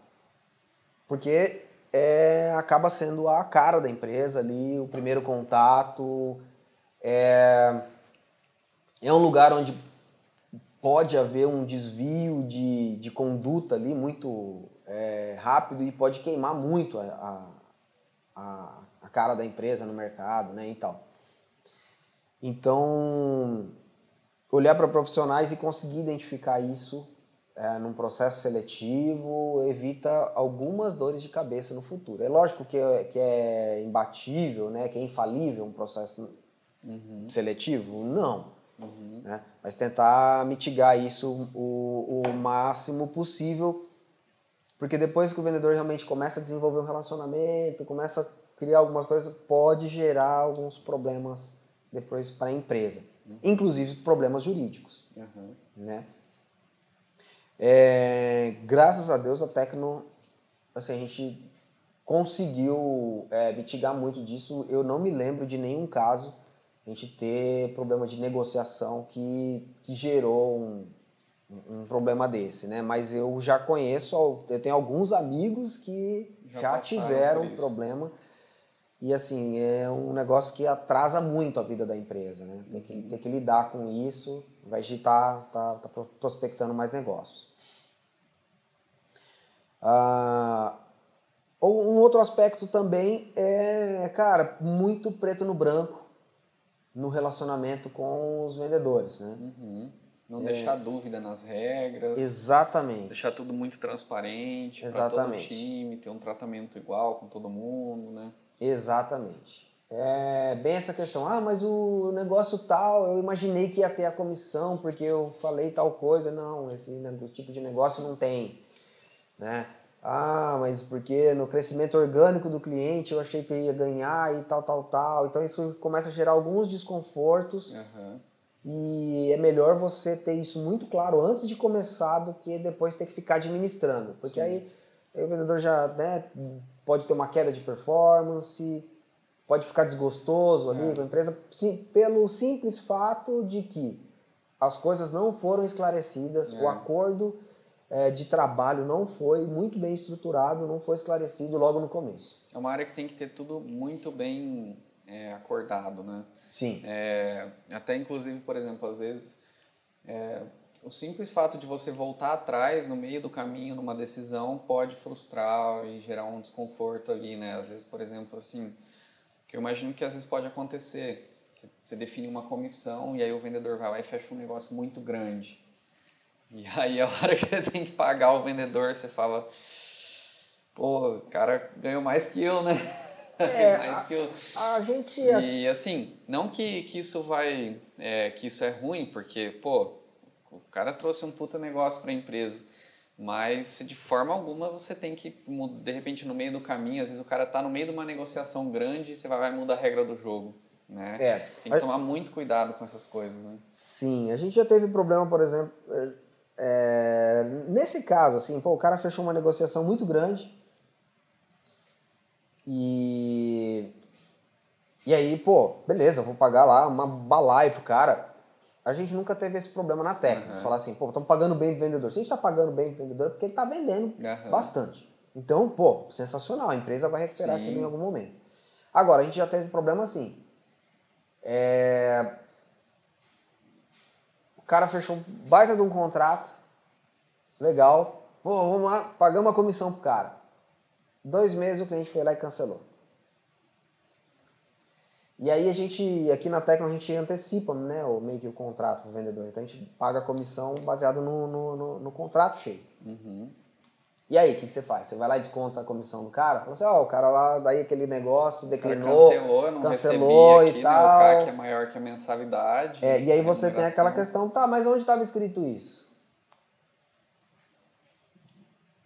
Porque é, acaba sendo a cara da empresa ali, o primeiro contato. É, é um lugar onde pode haver um desvio de, de conduta ali muito é, rápido e pode queimar muito a, a, a cara da empresa no mercado né, e tal. Então, olhar para profissionais e conseguir identificar isso é, num processo seletivo evita algumas dores de cabeça no futuro. É lógico que é, que é imbatível, né, que é infalível um processo uhum. seletivo? Não. Uhum. Né? Mas tentar mitigar isso o, o máximo possível, porque depois que o vendedor realmente começa a desenvolver um relacionamento, começa a criar algumas coisas, pode gerar alguns problemas depois para a empresa, uhum. inclusive problemas jurídicos. Uhum. Né? É, graças a Deus a Tecno, assim, a gente conseguiu é, mitigar muito disso. Eu não me lembro de nenhum caso a gente ter problema de negociação que, que gerou um, um problema desse, né? Mas eu já conheço, eu tenho alguns amigos que já, já tiveram problema e assim, é um negócio que atrasa muito a vida da empresa, né? Tem que, tem que lidar com isso, vai estar tá, tá, tá prospectando mais negócios. Ah, um outro aspecto também é, cara, muito preto no branco no relacionamento com os vendedores, né? Uhum. Não é... deixar dúvida nas regras. Exatamente. Deixar tudo muito transparente para todo time, ter um tratamento igual com todo mundo, né? Exatamente. É bem essa questão. Ah, mas o negócio tal, eu imaginei que ia ter a comissão porque eu falei tal coisa. Não, esse tipo de negócio não tem, né? Ah, mas porque no crescimento orgânico do cliente eu achei que eu ia ganhar e tal, tal, tal. Então isso começa a gerar alguns desconfortos. Uhum. E é melhor você ter isso muito claro antes de começar do que depois ter que ficar administrando. Porque aí, aí, o vendedor já né, pode ter uma queda de performance, pode ficar desgostoso ali é. com a empresa, sim, pelo simples fato de que as coisas não foram esclarecidas, é. o acordo é, de trabalho não foi muito bem estruturado, não foi esclarecido logo no começo. É uma área que tem que ter tudo muito bem é, acordado, né? Sim. É, até inclusive, por exemplo, às vezes é, o simples fato de você voltar atrás no meio do caminho numa decisão pode frustrar e gerar um desconforto ali, né? Às vezes, por exemplo, assim, que eu imagino que às vezes pode acontecer. Você define uma comissão e aí o vendedor vai lá e fecha um negócio muito grande. E aí a hora que você tem que pagar o vendedor, você fala, pô, o cara ganhou mais que eu, né? É, mais que eu. A, a gente. E assim, não que, que isso vai. É, que isso é ruim, porque, pô, o cara trouxe um puta negócio para a empresa. Mas de forma alguma você tem que, de repente, no meio do caminho, às vezes o cara tá no meio de uma negociação grande e você vai, vai mudar a regra do jogo. Né? É. Tem que tomar muito cuidado com essas coisas. Né? Sim, a gente já teve problema, por exemplo, é, é nesse caso, assim, pô, o cara fechou uma negociação muito grande e. E aí, pô, beleza, vou pagar lá uma balaia pro cara a gente nunca teve esse problema na técnica. Uhum. Falar assim, pô, estamos pagando bem pro vendedor. Se a gente está pagando bem pro vendedor, é porque ele está vendendo uhum. bastante. Então, pô, sensacional. A empresa vai recuperar Sim. aquilo em algum momento. Agora, a gente já teve problema assim. É... O cara fechou um baita de um contrato. Legal. Pô, vamos lá, pagamos a comissão pro cara. Dois meses o cliente foi lá e cancelou. E aí a gente, aqui na Tecno, a gente antecipa né, o, meio que o contrato para o vendedor. Então a gente paga a comissão baseado no, no, no, no contrato cheio. Uhum. E aí, o que, que, você faz? Você vai lá e desconta a comissão do cara? Fala assim, ó, oh, o cara lá, daí aquele negócio, declinou, cancelou, não cancelou aqui, e tal. Né, o CAC é maior que a mensalidade. É, e aí você tem aquela questão, tá, mas onde estava escrito isso?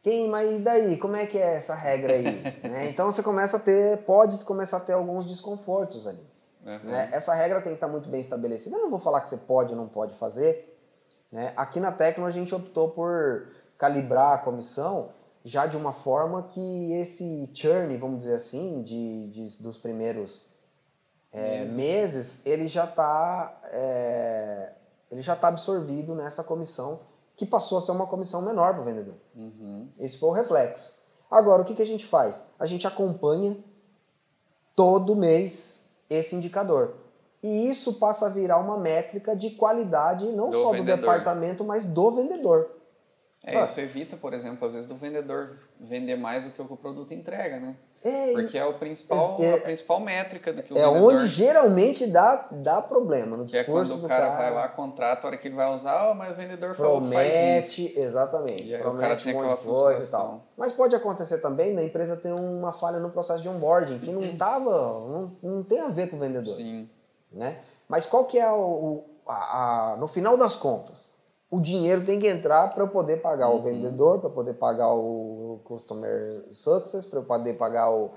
Quem, mas e daí? Como é que é essa regra aí? né? Então você começa a ter, pode começar a ter alguns desconfortos ali. Uhum. Né? Essa regra tem que estar muito bem estabelecida. Eu não vou falar que você pode ou não pode fazer. Né? Aqui na Tecno a gente optou por calibrar a comissão já de uma forma que esse churn, vamos dizer assim, de, de dos primeiros é, meses. meses. ele já está é, ele já está absorvido nessa comissão que passou a ser uma comissão menor para o vendedor. Uhum. Esse foi o reflexo. Agora, o que, que a gente faz? A gente acompanha todo mês esse indicador. E isso passa a virar uma métrica de qualidade não do só vendedor. do departamento, mas do vendedor. É, isso evita, por exemplo, às vezes do vendedor vender mais do que o produto entrega, né? É, Porque é, o principal, é, a principal métrica do que o é vendedor... É onde geralmente dá, dá problema no discurso é quando o cara, cara, vai lá, contrata, a hora que ele vai usar, oh, mas o vendedor falou que faz isso. exatamente. Promete um monte de coisa e tal. Mas pode acontecer também da empresa ter uma falha no processo de onboarding, que não tava, não, não tem a ver com o vendedor. Sim. Né? Mas qual que é o, a, a, no final das contas? o dinheiro tem que entrar para eu poder pagar uhum. o vendedor, para poder pagar o customer success, para eu poder pagar o,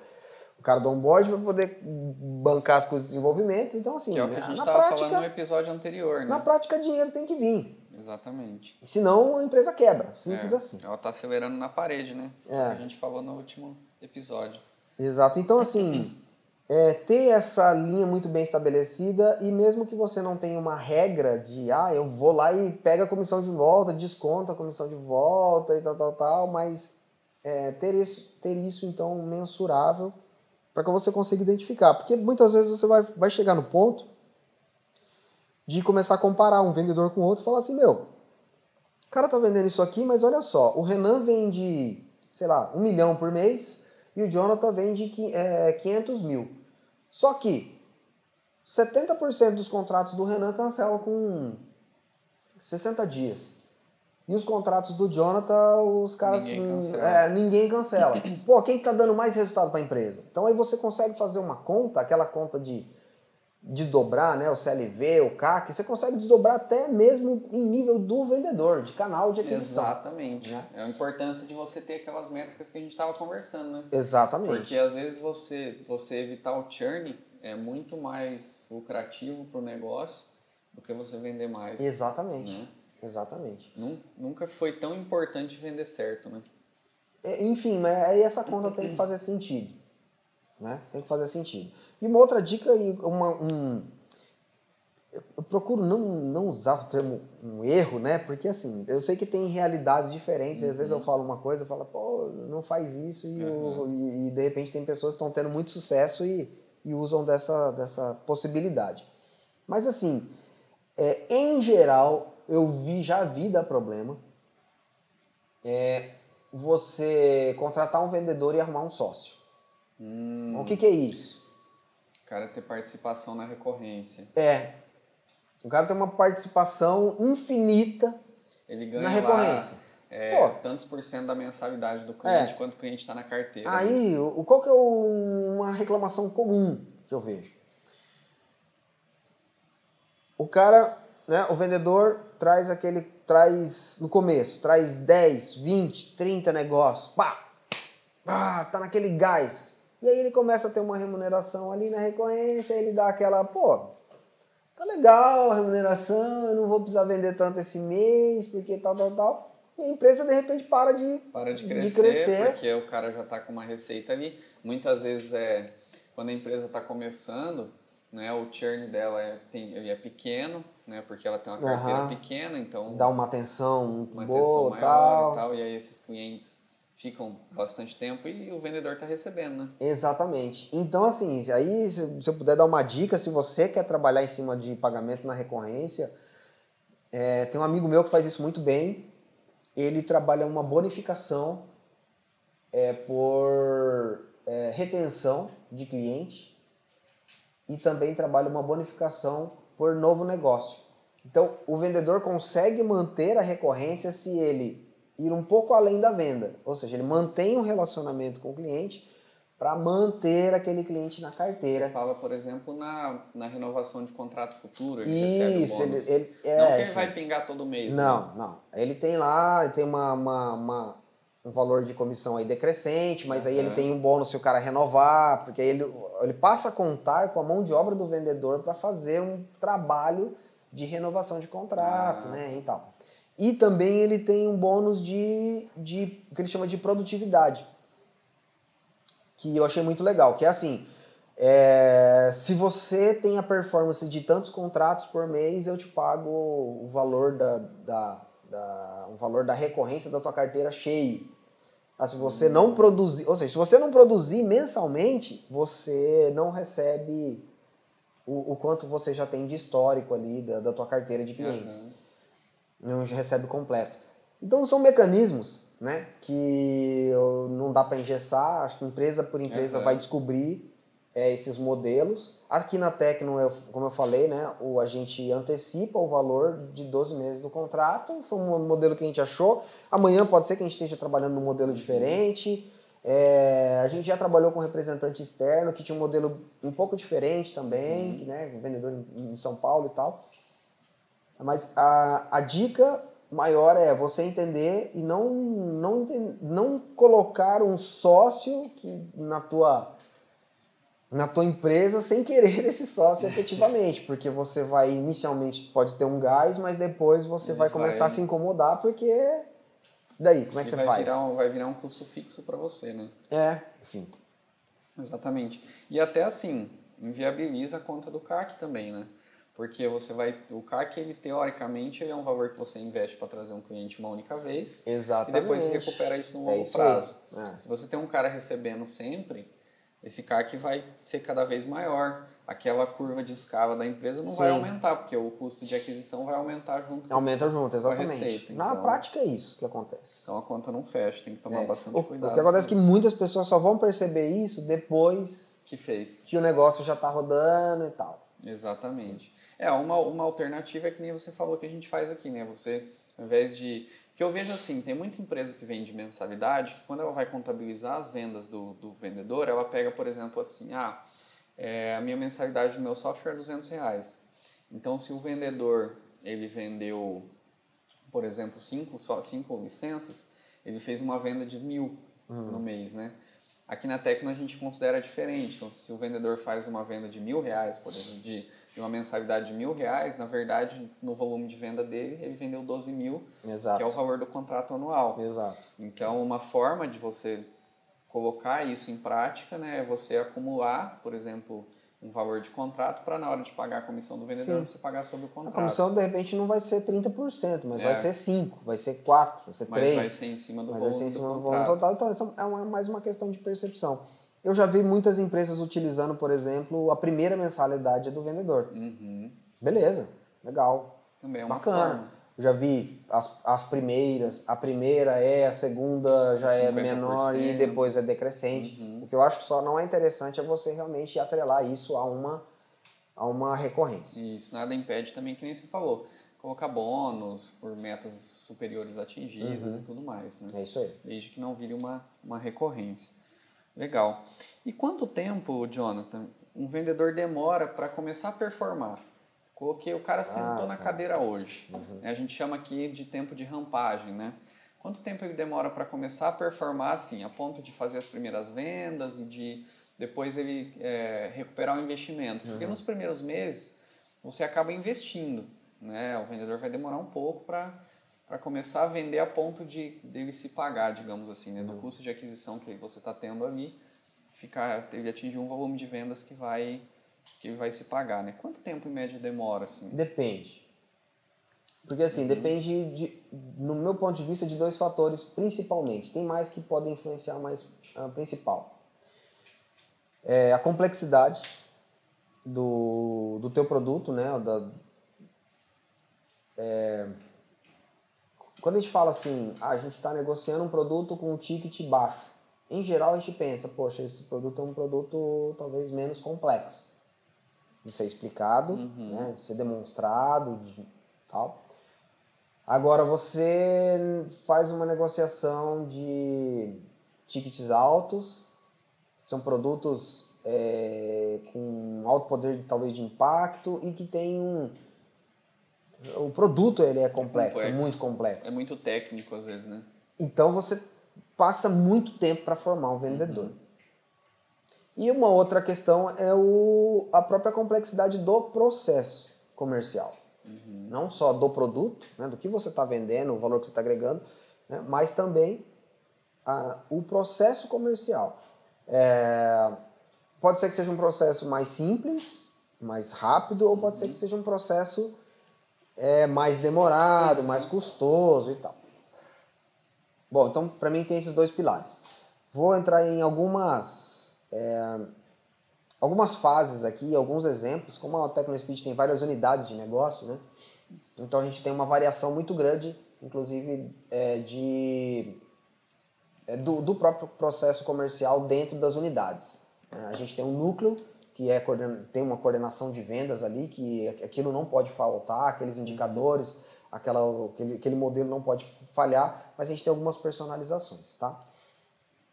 o cara do onboard, para poder bancar as coisas de desenvolvimento. Então, assim, que é o que a gente estava falando no episódio anterior, né? Na prática, dinheiro tem que vir. Exatamente. Senão a empresa quebra. Simples é, assim. Ela está acelerando na parede, né? É. a gente falou no último episódio. Exato. Então, assim, é, ter essa linha muito bem estabelecida e mesmo que você não tenha uma regra de ah, eu vou lá e pega a comissão de volta, desconta a comissão de volta e tal, tal, tal, mas é, ter, isso, ter isso então mensurável para que você consiga identificar. Porque muitas vezes você vai, vai chegar no ponto de começar a comparar um vendedor com outro e falar assim, meu, o cara tá vendendo isso aqui, mas olha só, o Renan vende, sei lá, um milhão por mês, e o Jonathan vende é, 500 mil. Só que 70% dos contratos do Renan cancelam com 60 dias. E os contratos do Jonathan, os caras. Ninguém cancela. É, ninguém cancela. Pô, quem está dando mais resultado para a empresa? Então aí você consegue fazer uma conta, aquela conta de desdobrar né, o CLV, o CAC, você consegue desdobrar até mesmo em nível do vendedor, de canal de aquisição. Exatamente. Né? É a importância de você ter aquelas métricas que a gente estava conversando, né? Exatamente. Porque às vezes você, você evitar o churn é muito mais lucrativo para o negócio do que você vender mais. Exatamente. Né? Exatamente. Nunca foi tão importante vender certo, né? É, enfim, mas aí essa conta tem que fazer sentido. Né? Tem que fazer sentido. E uma outra dica, uma, um, eu procuro não, não usar o termo um erro, né? Porque assim, eu sei que tem realidades diferentes, uhum. às vezes eu uhum. falo uma coisa, eu falo, pô, não faz isso, e, uhum. e, e, de repente tem pessoas que estão tendo muito sucesso e, e usam dessa, dessa possibilidade. Mas assim, é, em geral, eu vi, já vi dar problema é você contratar um vendedor e arrumar um sócio. Hum. O que, que é isso? O cara ter participação na recorrência. É. O cara tem uma participação infinita Ele ganha na recorrência. Lá, é, tantos por cento da mensalidade do cliente é. quanto o cliente está na carteira. Aí, né? o, qual que é o, uma reclamação comum que eu vejo? O cara, né, o vendedor traz aquele, traz no começo, traz 10, 20, 30 negócios, pá, pá, tá naquele gás. E aí ele começa a ter uma remuneração ali na recorrência, ele dá aquela, pô, tá legal a remuneração, eu não vou precisar vender tanto esse mês, porque tal, tal, tal. E a empresa de repente para de, para de crescer, de crescer. porque o cara já está com uma receita ali. Muitas vezes é quando a empresa está começando, né, o churn dela é, tem, é pequeno, né, porque ela tem uma carteira uhum. pequena, então dá uma atenção muito uma boa, atenção maior tal. e tal, e aí esses clientes ficam bastante tempo e o vendedor está recebendo, né? Exatamente. Então, assim, aí se eu puder dar uma dica, se você quer trabalhar em cima de pagamento na recorrência, é, tem um amigo meu que faz isso muito bem. Ele trabalha uma bonificação é, por é, retenção de cliente e também trabalha uma bonificação por novo negócio. Então, o vendedor consegue manter a recorrência se ele ir um pouco além da venda. Ou seja, ele mantém um relacionamento com o cliente para manter aquele cliente na carteira. Você fala, por exemplo, na, na renovação de contrato futuro, ele Isso, ele, ele, é, Não que ele vai pingar todo mês. Não, né? não. Ele tem lá, tem uma, uma, uma, um valor de comissão aí decrescente, mas uhum. aí ele tem um bônus se o cara renovar, porque ele, ele passa a contar com a mão de obra do vendedor para fazer um trabalho de renovação de contrato, ah. né, e tal. E também ele tem um bônus de, de que ele chama de produtividade, que eu achei muito legal, que é assim, É, se você tem a performance de tantos contratos por mês, eu te pago o valor da, da, da o valor da recorrência da tua carteira cheio. Ah, se você não produzir, ou seja, se você não produzir mensalmente, você não recebe o, o quanto você já tem de histórico ali da, da tua carteira de clientes. Uhum. Não recebe completo. Então são mecanismos né, que não dá para engessar, acho que empresa por empresa uhum. vai descobrir é, esses modelos. Aqui na Tecno, eu, como eu falei, né, o, a gente antecipa o valor de 12 meses do contrato, foi um modelo que a gente achou. Amanhã pode ser que a gente esteja trabalhando num modelo uhum. diferente. É, a gente já trabalhou com representante externo que tinha um modelo um pouco diferente também, uhum. que, né, vendedor em, em São Paulo e tal. Mas a, a dica maior é você entender e não, não, não colocar um sócio que na tua na tua empresa sem querer esse sócio efetivamente, porque você vai inicialmente pode ter um gás, mas depois você vai começar vai... a se incomodar porque daí como é que você faz? Virar um, vai virar um custo fixo para você, né? É, enfim. Exatamente. E até assim inviabiliza a conta do CAC também, né? Porque você vai. O CAC, ele teoricamente, ele é um valor que você investe para trazer um cliente uma única vez. Exatamente. E depois recupera isso no é longo é isso prazo. É. Se você tem um cara recebendo sempre, esse CAC vai ser cada vez maior. Aquela curva de escala da empresa não Sim. vai aumentar, porque o custo de aquisição vai aumentar junto Aumenta junto, exatamente. Receita, Na então, prática é isso que acontece. Então a conta não fecha, tem que tomar é. bastante o, cuidado. O que acontece é que muitas pessoas só vão perceber isso depois que fez. Que o negócio já está rodando e tal. Exatamente. É, uma, uma alternativa é que nem você falou que a gente faz aqui, né? Você, ao invés de. Que eu vejo assim, tem muita empresa que vende mensalidade que quando ela vai contabilizar as vendas do, do vendedor, ela pega, por exemplo, assim, ah, é, a minha mensalidade do meu software é 200 reais. Então, se o vendedor ele vendeu, por exemplo, cinco, só, cinco licenças, ele fez uma venda de mil uhum. no mês, né? Aqui na Tecno a gente considera diferente. Então, se o vendedor faz uma venda de mil reais, por exemplo, de de uma mensalidade de mil reais, na verdade, no volume de venda dele, ele vendeu 12 mil, Exato. que é o valor do contrato anual. Exato. Então, uma forma de você colocar isso em prática né, é você acumular, por exemplo, um valor de contrato para na hora de pagar a comissão do vendedor Sim. você pagar sobre o contrato. A comissão de repente não vai ser 30%, mas é. vai ser 5, vai ser 4, vai ser 3. Mas vai ser em cima do mas volume vai ser em cima do, do volume total. Então, essa é uma, mais uma questão de percepção. Eu já vi muitas empresas utilizando, por exemplo, a primeira mensalidade do vendedor. Uhum. Beleza, legal. Também é uma Bacana. Forma. Já vi as, as primeiras, a primeira é, a segunda já é menor e depois é decrescente. Uhum. O que eu acho que só não é interessante é você realmente atrelar isso a uma, a uma recorrência. Isso, nada impede também, que nem você falou, colocar bônus por metas superiores atingidas uhum. e tudo mais. Né? É isso aí. Desde que não vire uma, uma recorrência. Legal. E quanto tempo, Jonathan, um vendedor demora para começar a performar? Coloquei, o cara ah, sentou ah, na cadeira hoje. Uhum. Né? A gente chama aqui de tempo de rampagem, né? Quanto tempo ele demora para começar a performar assim, a ponto de fazer as primeiras vendas e de depois ele é, recuperar o investimento? Porque uhum. nos primeiros meses você acaba investindo, né? O vendedor vai demorar um pouco para para começar a vender a ponto de dele se pagar, digamos assim, né? do uhum. custo de aquisição que você está tendo ali, ficar, ele atingir um volume de vendas que vai que vai se pagar, né? Quanto tempo em média demora assim? Depende. Porque assim, uhum. depende de, no meu ponto de vista, de dois fatores principalmente. Tem mais que podem influenciar, mas uh, principal. É a complexidade do, do teu produto, né? Da, é, quando a gente fala assim, ah, a gente está negociando um produto com um ticket baixo, em geral a gente pensa, poxa, esse produto é um produto talvez menos complexo de ser explicado, uhum. né, de ser demonstrado, de, tal. Agora você faz uma negociação de tickets altos, são produtos é, com alto poder talvez de impacto e que tem um, o produto ele é complexo, complexo, muito complexo. É muito técnico às vezes, né? Então você passa muito tempo para formar um vendedor. Uhum. E uma outra questão é o, a própria complexidade do processo comercial. Uhum. Não só do produto, né, do que você está vendendo, o valor que você está agregando, né, mas também a, o processo comercial. É, pode ser que seja um processo mais simples, mais rápido, ou pode ser que seja um processo é, mais demorado, mais custoso e tal. Bom, então para mim tem esses dois pilares. Vou entrar em algumas é, algumas fases aqui, alguns exemplos. Como a TecnoSpeed tem várias unidades de negócio, né? Então a gente tem uma variação muito grande, inclusive é, de é, do, do, próprio processo comercial dentro das unidades. Né? A gente tem um núcleo que é tem uma coordenação de vendas ali, que aquilo não pode faltar, aqueles indicadores, aquela, aquele, aquele modelo não pode falhar, mas a gente tem algumas personalizações, tá?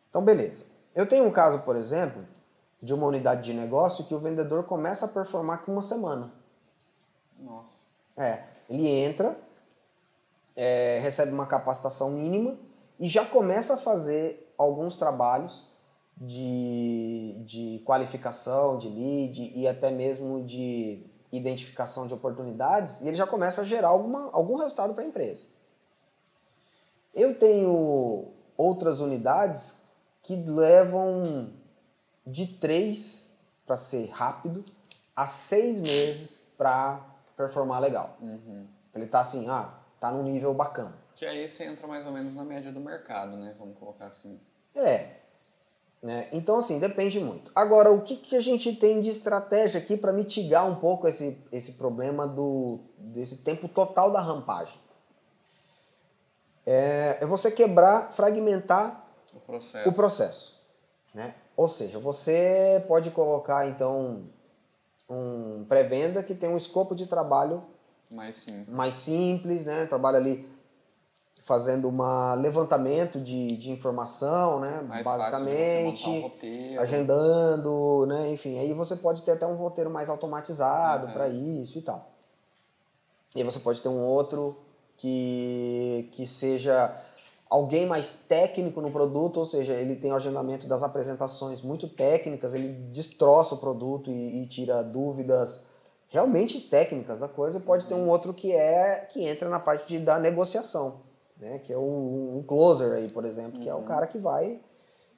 Então, beleza. Eu tenho um caso, por exemplo, de uma unidade de negócio que o vendedor começa a performar com uma semana. Nossa. É, ele entra, é, recebe uma capacitação mínima e já começa a fazer alguns trabalhos de, de qualificação, de lead e até mesmo de identificação de oportunidades e ele já começa a gerar alguma, algum resultado para a empresa. Eu tenho outras unidades que levam de três para ser rápido a seis meses para performar legal. Uhum. Ele tá assim, ah, tá num nível bacana. Que aí você entra mais ou menos na média do mercado, né? Vamos colocar assim. É. Né? Então, assim, depende muito. Agora, o que, que a gente tem de estratégia aqui para mitigar um pouco esse, esse problema do, desse tempo total da rampagem? É, é você quebrar, fragmentar o processo. O processo né? Ou seja, você pode colocar, então, um pré-venda que tem um escopo de trabalho mais simples, mais simples né? Trabalha ali fazendo um levantamento de, de informação, né? Mais basicamente, um roteiro. agendando, né? Enfim, aí você pode ter até um roteiro mais automatizado uhum. para isso e tal. E aí você pode ter um outro que, que seja alguém mais técnico no produto, ou seja, ele tem o agendamento das apresentações muito técnicas, ele destroça o produto e, e tira dúvidas realmente técnicas da coisa. E pode ter um outro que é que entra na parte de, da negociação né? Que é o, um closer aí, por exemplo, que é o uhum. cara que vai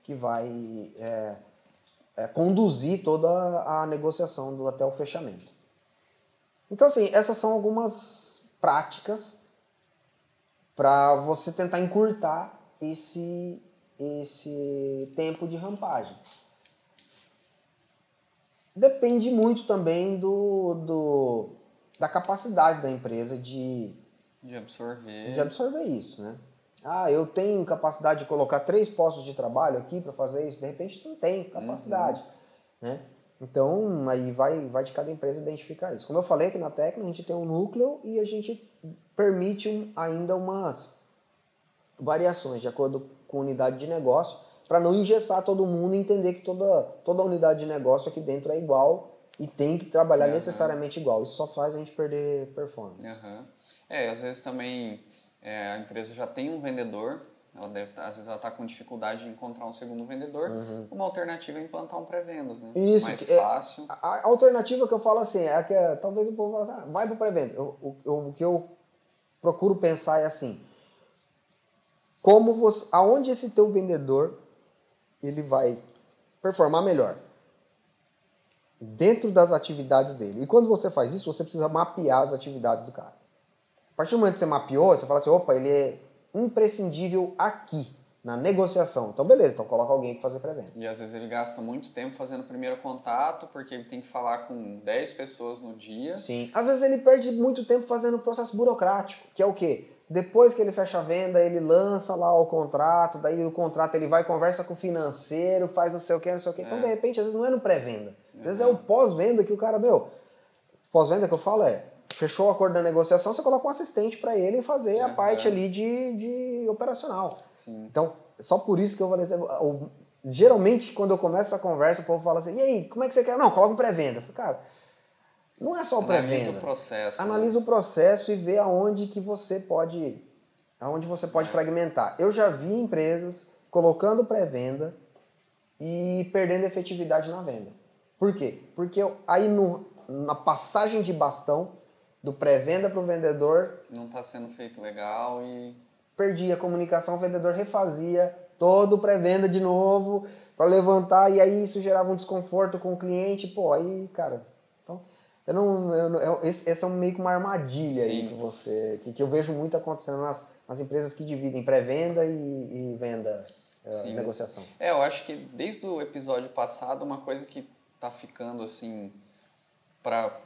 que vai é, é, conduzir toda a negociação do, até o fechamento. Então, assim, essas são algumas práticas para você tentar encurtar esse, esse tempo de rampagem. Depende muito também do, do, da capacidade da empresa de, de absorver. De absorver isso, né? Ah, eu tenho capacidade de colocar três postos de trabalho aqui para fazer isso. De repente, não tem capacidade, uhum. né? Então, aí vai, vai de cada empresa identificar isso. Como eu falei aqui na Tecno, a gente tem um núcleo e a gente permite um, ainda umas variações de acordo com a unidade de negócio, para não engessar todo mundo e entender que toda, toda unidade de negócio aqui dentro é igual e tem que trabalhar uhum. necessariamente igual. Isso só faz a gente perder performance. Uhum. É, às vezes também é, a empresa já tem um vendedor, ela deve, às vezes ela está com dificuldade de encontrar um segundo vendedor. Uhum. Uma alternativa é implantar um pré-vendas, né? Isso, Mais é, fácil. A, a, alternativa que eu falo assim é que é, talvez o povo fale assim, ah, vai para o pré-venda. O que eu procuro pensar é assim, como você, aonde esse teu vendedor ele vai performar melhor? Dentro das atividades dele. E quando você faz isso, você precisa mapear as atividades do cara. A partir do momento que você mapeou, você fala assim, opa, ele é imprescindível aqui, na negociação. Então, beleza, então coloca alguém para fazer pré-venda. E às vezes ele gasta muito tempo fazendo o primeiro contato, porque ele tem que falar com 10 pessoas no dia. Sim. Às vezes ele perde muito tempo fazendo o processo burocrático, que é o quê? Depois que ele fecha a venda, ele lança lá o contrato, daí o contrato ele vai, conversa com o financeiro, faz não sei o que, não sei o que. Então, é. de repente, às vezes não é no pré-venda. Às vezes é o pós-venda que o cara, meu, pós-venda que eu falo é, fechou o acordo da negociação, você coloca um assistente para ele fazer a parte ali de, de operacional. Sim. Então, só por isso que eu falei assim, geralmente quando eu começo essa conversa, o povo fala assim, e aí, como é que você quer? Não, coloca um pré-venda. Cara, não é só o pré-venda. Analisa o processo. Né? Analisa né? o processo e vê aonde que você pode, aonde você pode é. fragmentar. Eu já vi empresas colocando pré-venda e perdendo efetividade na venda. Por quê? Porque aí no, na passagem de bastão do pré-venda para o vendedor não está sendo feito legal e perdia a comunicação, o vendedor refazia todo pré-venda de novo para levantar e aí isso gerava um desconforto com o cliente, pô, aí, cara, então eu não, eu, eu, esse, é meio que uma armadilha Sim. aí que você, que, que eu vejo muito acontecendo nas, nas empresas que dividem pré-venda e, e, venda, uh, negociação. É, eu acho que desde o episódio passado uma coisa que tá ficando assim para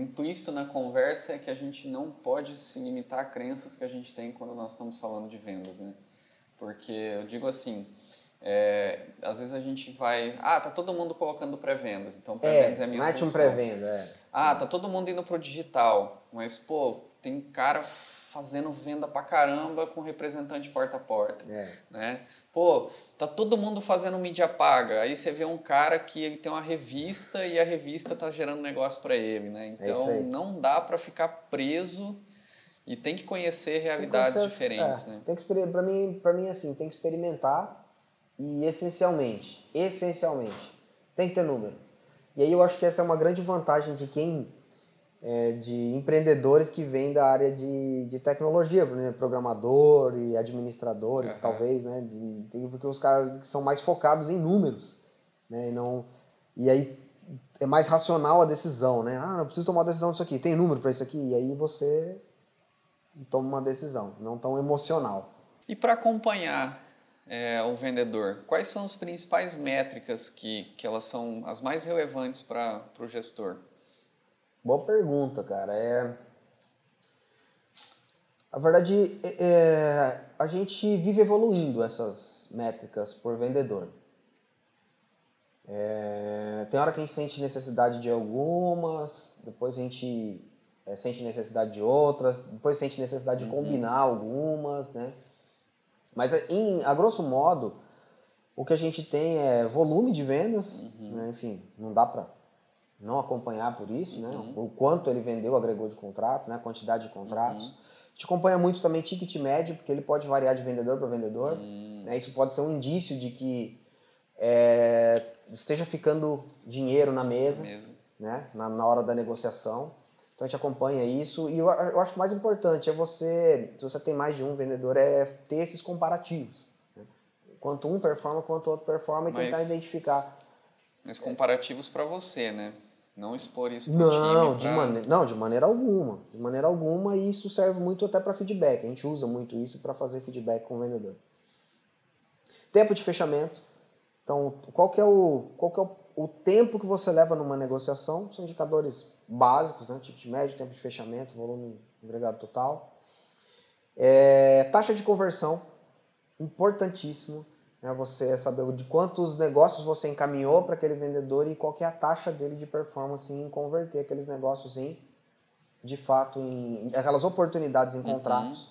implícito na conversa é que a gente não pode se limitar a crenças que a gente tem quando nós estamos falando de vendas, né? Porque eu digo assim, é, às vezes a gente vai. Ah, tá todo mundo colocando pré-vendas, então pré-vendas é, é a minha mete solução. um pré-venda, é. Ah, tá todo mundo indo pro digital, mas pô, tem cara fazendo venda pra caramba com representante porta a porta, é. né? Pô, tá todo mundo fazendo mídia paga, aí você vê um cara que ele tem uma revista e a revista tá gerando negócio para ele, né? É então não dá para ficar preso e tem que conhecer realidades que conhecer, diferentes, é, né? Tem que para mim, para mim assim, tem que experimentar e essencialmente, essencialmente, tem que ter número. E aí eu acho que essa é uma grande vantagem de quem é, de empreendedores que vêm da área de, de tecnologia, programador e administradores, uhum. talvez, né? De, porque os caras que são mais focados em números, né? E, não, e aí é mais racional a decisão, né? Ah, não preciso tomar uma decisão disso aqui, tem número para isso aqui, e aí você toma uma decisão, não tão emocional. E para acompanhar é, o vendedor, quais são as principais métricas que, que elas são as mais relevantes para o gestor? Boa pergunta, cara. É... A verdade, é, é, a gente vive evoluindo essas métricas por vendedor. É, tem hora que a gente sente necessidade de algumas, depois a gente é, sente necessidade de outras, depois sente necessidade de uhum. combinar algumas, né? Mas, em, a grosso modo, o que a gente tem é volume de vendas, uhum. né? enfim, não dá para não acompanhar por isso, né? uhum. O quanto ele vendeu, agregou de contrato, né? A quantidade de contratos. Uhum. A gente acompanha muito também ticket médio, porque ele pode variar de vendedor para vendedor. Uhum. Né? Isso pode ser um indício de que é, esteja ficando dinheiro na mesa. Né? Na, na hora da negociação. Então a gente acompanha isso e eu, eu, acho que o mais importante é você, se você tem mais de um vendedor, é ter esses comparativos. Né? Quanto um performa, quanto o outro performa e mas, tentar identificar. Mas comparativos para você, né? Não expor isso para não, time. Pra... De não, de maneira alguma. De maneira alguma e isso serve muito até para feedback. A gente usa muito isso para fazer feedback com o vendedor. Tempo de fechamento. Então, qual que é o, qual que é o, o tempo que você leva numa negociação? São indicadores básicos, né? ticket médio, tempo de fechamento, volume agregado total. É, taxa de conversão, importantíssimo. Né? Você saber de quantos negócios você encaminhou para aquele vendedor e qual é a taxa dele de performance em converter aqueles negócios em, de fato, em aquelas oportunidades em contratos,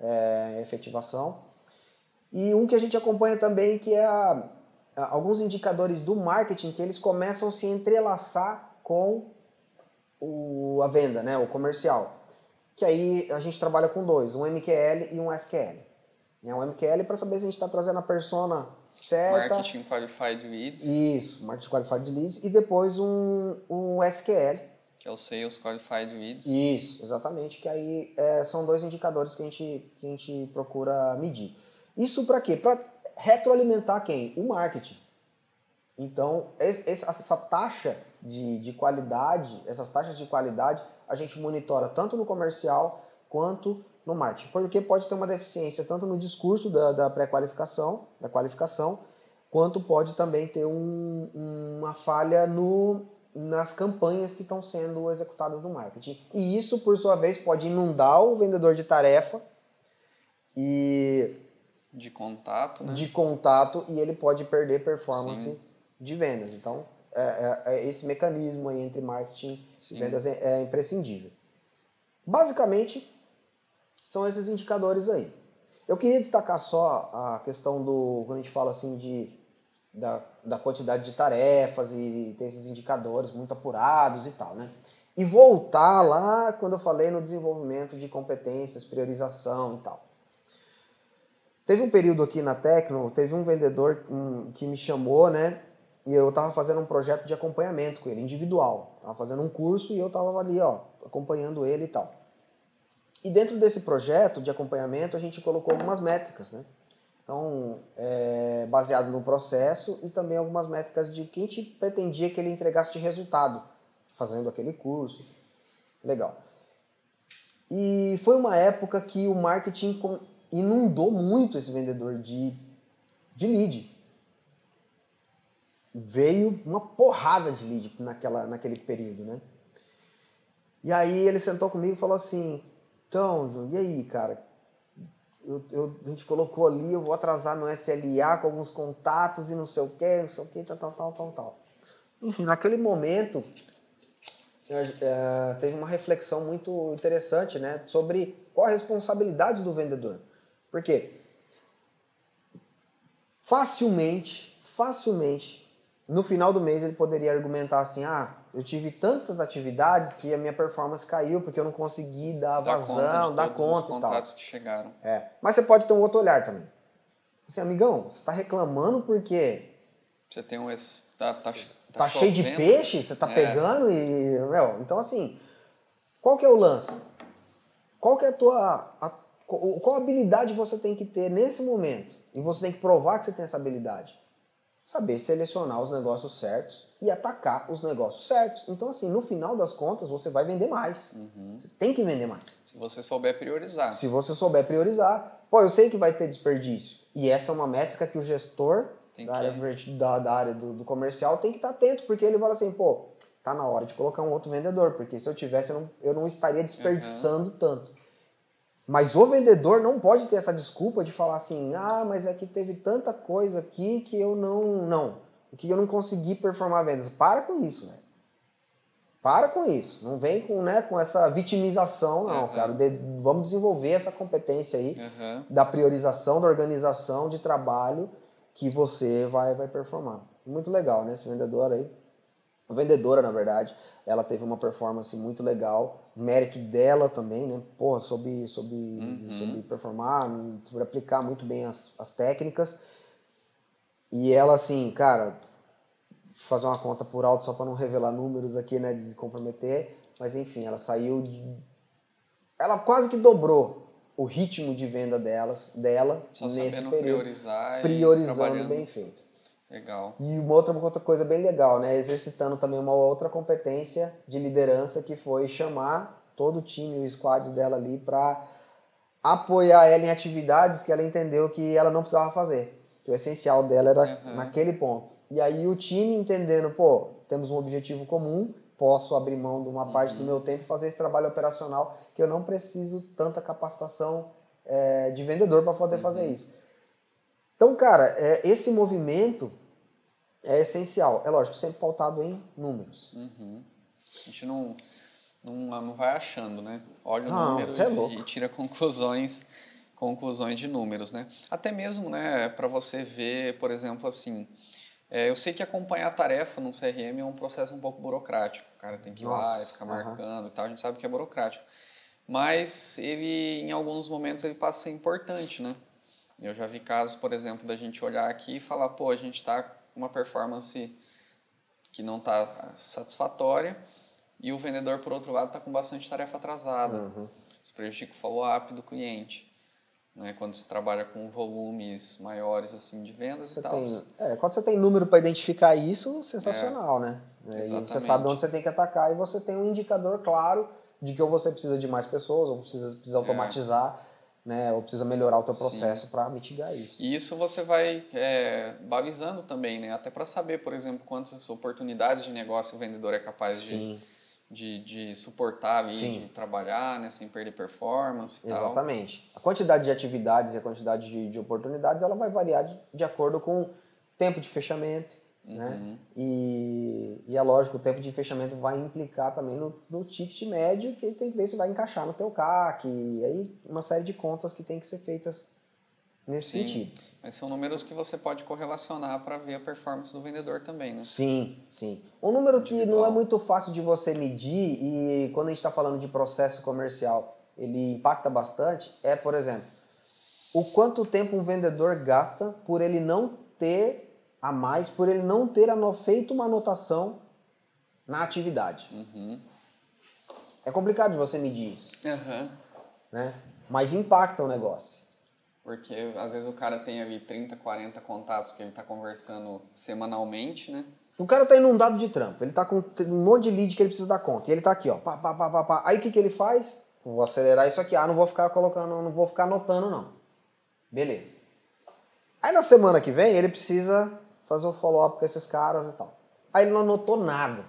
uhum. é, efetivação. E um que a gente acompanha também que é a, a, alguns indicadores do marketing que eles começam a se entrelaçar com o, a venda, né, o comercial. Que aí a gente trabalha com dois, um MQL e um SQL. Né, um MQL para saber se a gente está trazendo a persona certa. Marketing Qualified Leads. Isso, Marketing Qualified Leads. E depois um, um SQL. Que é o Sales Qualified Leads. Isso, exatamente. Que aí é, são dois indicadores que a gente, que a gente procura medir. Isso para quê? Para retroalimentar quem? O marketing. Então, essa taxa de, de qualidade, essas taxas de qualidade, a gente monitora tanto no comercial quanto no marketing. Porque pode ter uma deficiência tanto no discurso da, da pré-qualificação, da qualificação, quanto pode também ter um, uma falha no, nas campanhas que estão sendo executadas no marketing. E isso, por sua vez, pode inundar o vendedor de tarefa e de contato, né? de contato e ele pode perder performance Sim. de vendas. Então, é, é, é, esse mecanismo aí entre marketing Sim. e vendas é, é imprescindível. Basicamente, são esses indicadores aí. Eu queria destacar só a questão do, quando a gente fala assim de, da, da quantidade de tarefas e ter esses indicadores muito apurados e tal, né? E voltar lá quando eu falei no desenvolvimento de competências, priorização e tal. Teve um período aqui na Tecno, teve um vendedor que me chamou, né? E eu estava fazendo um projeto de acompanhamento com ele, individual. Estava fazendo um curso e eu estava ali, ó, acompanhando ele e tal. E dentro desse projeto de acompanhamento, a gente colocou algumas métricas, né? Então, é baseado no processo e também algumas métricas de quem te pretendia que ele entregasse de resultado fazendo aquele curso. Legal. E foi uma época que o marketing inundou muito esse vendedor de, de lead. Veio uma porrada de lead naquela, naquele período, né? E aí ele sentou comigo e falou assim, então, e aí, cara? Eu, eu, a gente colocou ali, eu vou atrasar meu SLA com alguns contatos e não sei o que, não sei o que, tal, tal, tal, tal, tal. Enfim, naquele momento, é, teve uma reflexão muito interessante né, sobre qual a responsabilidade do vendedor. Porque facilmente, facilmente, no final do mês ele poderia argumentar assim, ah, eu tive tantas atividades que a minha performance caiu porque eu não consegui dar vazão, dar conta os e tal. que chegaram. É. Mas você pode ter um outro olhar também. Assim, amigão, você está reclamando porque você tem um tá, tá, tá, tá cheio de peixe, você tá é. pegando e meu, então assim, qual que é o lance? Qual que é a tua a, qual habilidade você tem que ter nesse momento? E você tem que provar que você tem essa habilidade saber selecionar os negócios certos e atacar os negócios certos. Então, assim, no final das contas, você vai vender mais. Uhum. Você tem que vender mais. Se você souber priorizar. Se você souber priorizar. Pô, eu sei que vai ter desperdício. E essa é uma métrica que o gestor da área, da, da área, do, do comercial tem que estar atento, porque ele fala assim, pô, tá na hora de colocar um outro vendedor, porque se eu tivesse, eu não, eu não estaria desperdiçando uhum. tanto. Mas o vendedor não pode ter essa desculpa de falar assim: ah, mas é que teve tanta coisa aqui que eu não. Não. Que eu não consegui performar vendas. Para com isso, velho. Para com isso. Não vem com, né, com essa vitimização, não, uhum. cara. De, vamos desenvolver essa competência aí uhum. da priorização, da organização de trabalho que você vai, vai performar. Muito legal, né? Esse vendedor aí a vendedora, na verdade, ela teve uma performance muito legal, mérito dela também, né? Porra, soube, soube, uhum. soube performar, soube aplicar muito bem as, as técnicas. E ela, assim, cara, fazer uma conta por alto só para não revelar números aqui, né, de comprometer, mas enfim, ela saiu de... Ela quase que dobrou o ritmo de venda delas, dela só nesse período. priorizar priorizando bem feito. Legal. E uma outra, uma outra coisa bem legal, né? Exercitando também uma outra competência de liderança que foi chamar todo o time, o squad dela ali para apoiar ela em atividades que ela entendeu que ela não precisava fazer. Que o essencial dela era uhum. naquele ponto. E aí o time entendendo, pô, temos um objetivo comum, posso abrir mão de uma uhum. parte do uhum. meu tempo e fazer esse trabalho operacional que eu não preciso tanta capacitação é, de vendedor para poder uhum. fazer isso. Então, cara, é, esse movimento é essencial. É lógico, sempre pautado em números. Uhum. A gente não, não, não vai achando, né? Olha o não, número é e, e, tira conclusões, conclusões de números, né? Até mesmo, né, para você ver, por exemplo, assim, é, eu sei que acompanhar a tarefa no CRM é um processo um pouco burocrático. O cara tem que ir Nossa, lá e ficar marcando e tal, a gente sabe que é burocrático. Mas ele, em alguns momentos, ele passa a ser importante, né? Eu já vi casos, por exemplo, da gente olhar aqui e falar, pô, a gente está uma performance que não está satisfatória e o vendedor, por outro lado, está com bastante tarefa atrasada. Uhum. Isso prejudica o follow-up do cliente. Né, quando você trabalha com volumes maiores assim de vendas você e tal. Tem, é, quando você tem número para identificar isso, sensacional, é, né? Exatamente. você sabe onde você tem que atacar e você tem um indicador claro de que ou você precisa de mais pessoas, ou precisa, precisa é. automatizar. É né, ou precisa melhorar o teu processo para mitigar isso. E isso você vai é, balizando também, né, até para saber, por exemplo, quantas oportunidades de negócio o vendedor é capaz de, de, de, suportar e de trabalhar, né, sem perder performance. Exatamente. Tal. A quantidade de atividades e a quantidade de, de oportunidades ela vai variar de, de acordo com tempo de fechamento, né? Uhum. E, e é lógico, o tempo de fechamento vai implicar também no, no ticket médio, que tem que ver se vai encaixar no teu CAC, e aí uma série de contas que tem que ser feitas nesse Sim, sentido. Mas são números que você pode correlacionar para ver a performance do vendedor também, né? Sim, sim. Um número que não é muito fácil de você medir e quando a gente está falando de processo comercial, ele impacta bastante, é, por exemplo, o quanto tempo um vendedor gasta por ele não ter a mais por ele não ter feito uma anotação na atividade. Uhum. É complicado de você medir isso. Uhum. Né? Mas impacta o negócio. Porque às vezes o cara tem ali 30, 40 contatos que ele está conversando semanalmente, né? O cara tá inundado de trampo, ele tá com um monte de lead que ele precisa dar conta. E ele tá aqui, ó, pá, pá, pá, pá, pá. Aí o que, que ele faz? Vou acelerar isso aqui. Ah, não vou ficar colocando, não vou ficar anotando, não. Beleza. Aí na semana que vem ele precisa fazer o follow-up com esses caras e tal. Aí ele não anotou nada.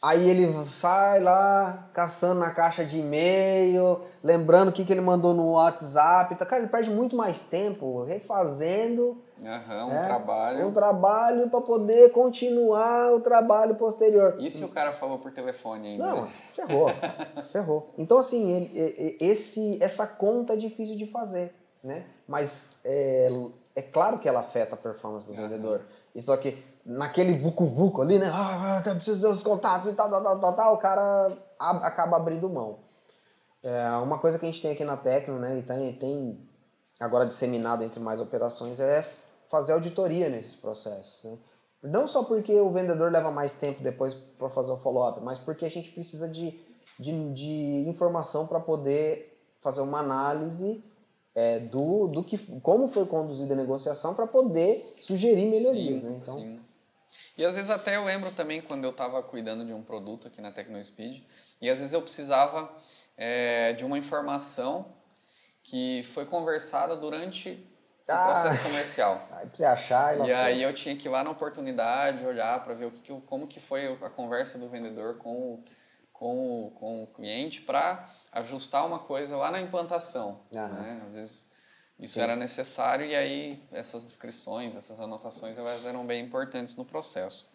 Aí ele sai lá, caçando na caixa de e-mail, lembrando o que, que ele mandou no WhatsApp. Cara, ele perde muito mais tempo refazendo uhum, um é, trabalho. Um trabalho para poder continuar o trabalho posterior. E se o cara falou por telefone ainda? Não, ferrou. ferrou. Então, assim, ele, esse, essa conta é difícil de fazer, né? Mas é, é claro que ela afeta a performance do uhum. vendedor. Isso aqui, naquele vucu-vucu ali, né? Ah, ah preciso dos contatos e tal, tal, tal, tal, tal o cara acaba abrindo mão. É, uma coisa que a gente tem aqui na Tecno, né, e tem, tem agora disseminado entre mais operações, é fazer auditoria nesses processos. Né? Não só porque o vendedor leva mais tempo depois para fazer o follow-up, mas porque a gente precisa de, de, de informação para poder fazer uma análise é, do, do que como foi conduzida a negociação para poder sugerir melhorias. Sim, né? então, sim. E às vezes até eu lembro também quando eu estava cuidando de um produto aqui na TecnoSpeed e às vezes eu precisava é, de uma informação que foi conversada durante ah, o processo comercial. Aí você achar e E aí eu tinha que ir lá na oportunidade olhar para ver o que, como que foi a conversa do vendedor com o, com o, com o cliente para ajustar uma coisa lá na implantação. Né? Às vezes isso Sim. era necessário e aí essas descrições, essas anotações, elas eram bem importantes no processo.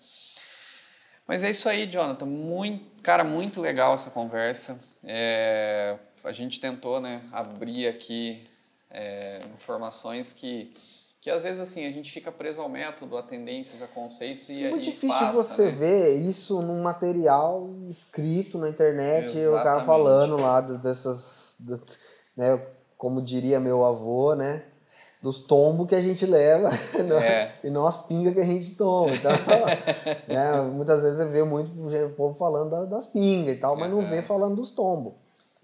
Mas é isso aí, Jonathan. Muito, cara, muito legal essa conversa. É, a gente tentou né, abrir aqui é, informações que que às vezes assim a gente fica preso ao método, a tendências, a conceitos e é muito difícil passa, você né? ver isso num material escrito na internet, Exatamente. o cara falando lá dessas, né, como diria meu avô, né, dos tombos que a gente leva é. e não as pingas que a gente toma. Então, né, muitas vezes você vê muito o povo falando das pingas e tal, mas não vê falando dos tombos.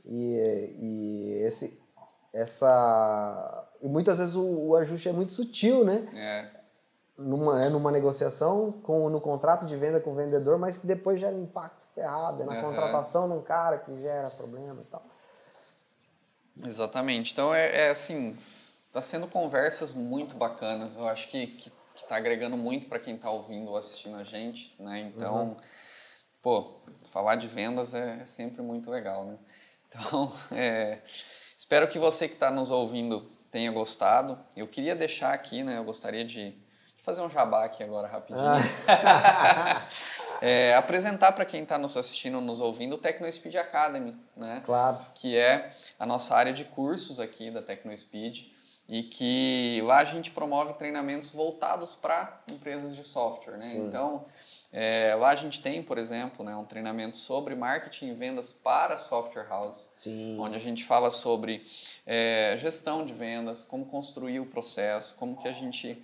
E, e esse, essa e muitas vezes o, o ajuste é muito sutil, né? É. Numa, é numa negociação com, no contrato de venda com o vendedor, mas que depois gera impacto ferrado. É na uhum. contratação de um cara que gera problema e tal. Exatamente. Então, é, é assim, está sendo conversas muito bacanas. Eu acho que, que, que tá agregando muito para quem está ouvindo ou assistindo a gente, né? Então, uhum. pô, falar de vendas é, é sempre muito legal, né? Então, é, espero que você que está nos ouvindo tenha gostado. Eu queria deixar aqui, né? Eu gostaria de, de fazer um jabá aqui agora rapidinho. Ah. é, apresentar para quem está nos assistindo, nos ouvindo, o TecnoSpeed Academy, né? Claro. Que é a nossa área de cursos aqui da TecnoSpeed e que lá a gente promove treinamentos voltados para empresas de software, né? Sim. Então é, lá a gente tem, por exemplo, né, um treinamento sobre marketing e vendas para software house, Sim. onde a gente fala sobre é, gestão de vendas, como construir o processo, como que a gente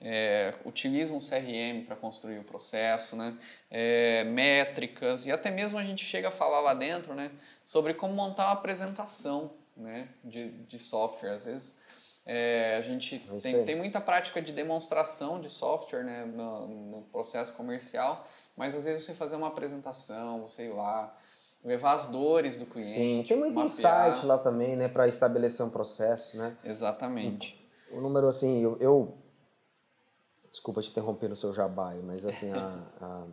é, utiliza um CRM para construir o processo, né, é, métricas e até mesmo a gente chega a falar lá dentro né, sobre como montar uma apresentação né, de, de software. Às vezes é, a gente é tem, tem muita prática de demonstração de software né, no, no, processo comercial, mas às vezes você fazer uma apresentação, sei lá, levar as dores do cliente. Sim, tem muito mapear. insight lá também, né, para estabelecer um processo, né? Exatamente. O, número assim, eu, eu, desculpa te interromper no seu jabá, mas assim, a, a,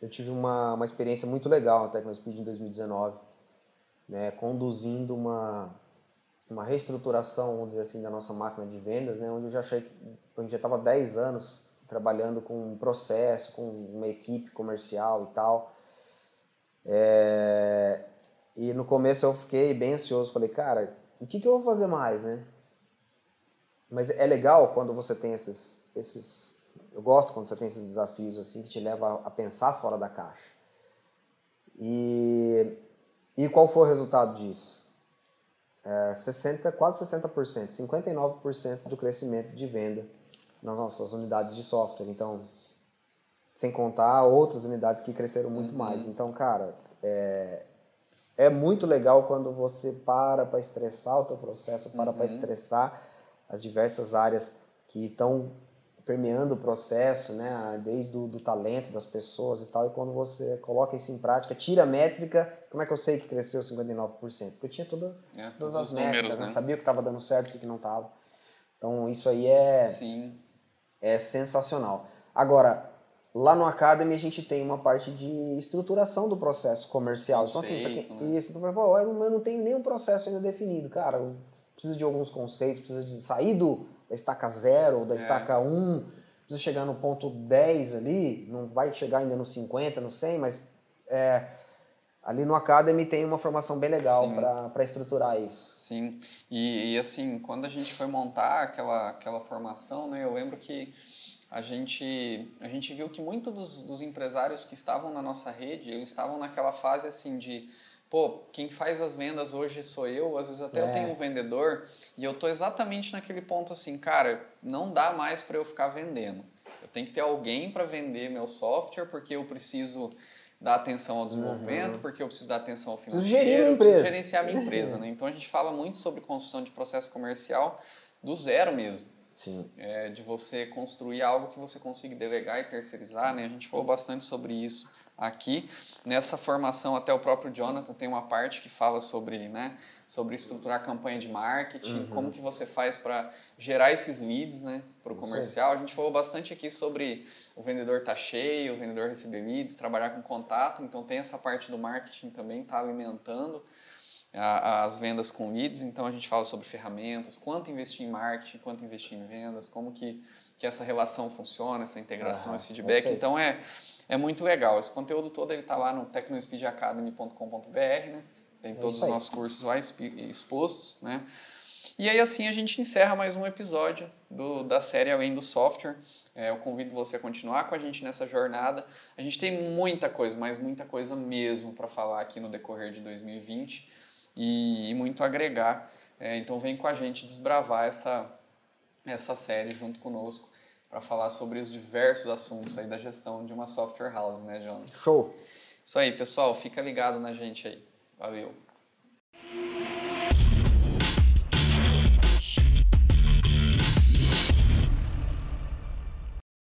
eu tive uma, uma experiência muito legal na TecnoSpeed em 2019, né, conduzindo uma uma reestruturação, vamos dizer assim, da nossa máquina de vendas, né, onde eu já achei que a gente já estava 10 anos trabalhando com um processo, com uma equipe comercial e tal. É, e no começo eu fiquei bem ansioso, falei, cara, o que, que eu vou fazer mais, né? Mas é legal quando você tem esses, esses, eu gosto quando você tem esses desafios assim que te leva a pensar fora da caixa. E, e qual foi o resultado disso? É, 60, quase 60%, 59% do crescimento de venda nas nossas unidades de software. Então, sem contar outras unidades que cresceram muito uhum. mais. Então, cara, é, é muito legal quando você para para estressar o teu processo, para Uhum. para estressar as diversas áreas que estão permeando o processo, né? Desde o do talento das pessoas e tal. E quando você coloca isso em prática, tira a métrica, como é que eu sei que cresceu 59%? Porque eu tinha toda, É, todas as métricas, números, né? né? sabia o que estava dando certo, o que não estava. Então isso aí é Sim. é sensacional. Agora, lá no Academy a gente tem uma parte de estruturação do processo comercial. então, assim, quem, Conceito, né? isso, falar, "Pô, eu não- tenho nenhum processo ainda definido. Cara, precisa de alguns conceitos, precisa de sair do, da estaca zero, ou da estaca 1, um, precisa chegar no ponto 10 ali, não vai chegar ainda no 50, no 100, mas é, ali no Academy tem uma formação bem legal para estruturar isso. Sim, e, e, assim, quando a gente foi montar aquela, aquela formação, né, eu lembro que a gente, a gente viu que muitos dos, dos empresários que estavam na nossa rede, eles estavam naquela fase assim de, pô, quem faz as vendas hoje sou eu, às vezes até eu É. tenho um vendedor, e eu tô exatamente naquele ponto assim, cara, não dá mais para eu ficar vendendo. Eu tenho que ter alguém para vender meu software, porque eu preciso dar atenção ao desenvolvimento, porque eu preciso dar atenção ao financeiro, eu preciso empresa. gerenciar minha empresa, né? Então a gente fala muito sobre construção de processo comercial do zero mesmo, Sim. é, de você construir algo que você consiga delegar e terceirizar, né? A gente falou bastante sobre isso aqui. Nessa formação, até o próprio Jonathan tem uma parte que fala sobre, né, sobre estruturar campanha de marketing, Uhum. como que você faz para gerar esses leads, né, para o comercial. A gente falou bastante aqui sobre o vendedor tá cheio, o vendedor receber leads, trabalhar com contato, então tem essa parte do marketing também, tá alimentando a- as vendas com leads, então a gente fala sobre ferramentas, quanto investir em marketing, quanto investir em vendas, como que, que essa relação funciona, essa integração, esse feedback. então é, é muito legal. Esse conteúdo todo está lá no tecnospeedacademy.com.br, né? Tem todos É isso os nossos cursos lá expostos, né? E aí assim a gente encerra mais um episódio do, da série Além do Software. É, eu convido você a continuar com a gente nessa jornada. A gente tem muita coisa, mas muita coisa mesmo para falar aqui no decorrer de 2020 e, e muito agregar. É, então vem com a gente desbravar essa, essa série junto conosco para falar sobre os diversos assuntos aí da gestão de uma software house, né, John? Show! Isso aí, pessoal. Fica ligado na gente aí. Valeu.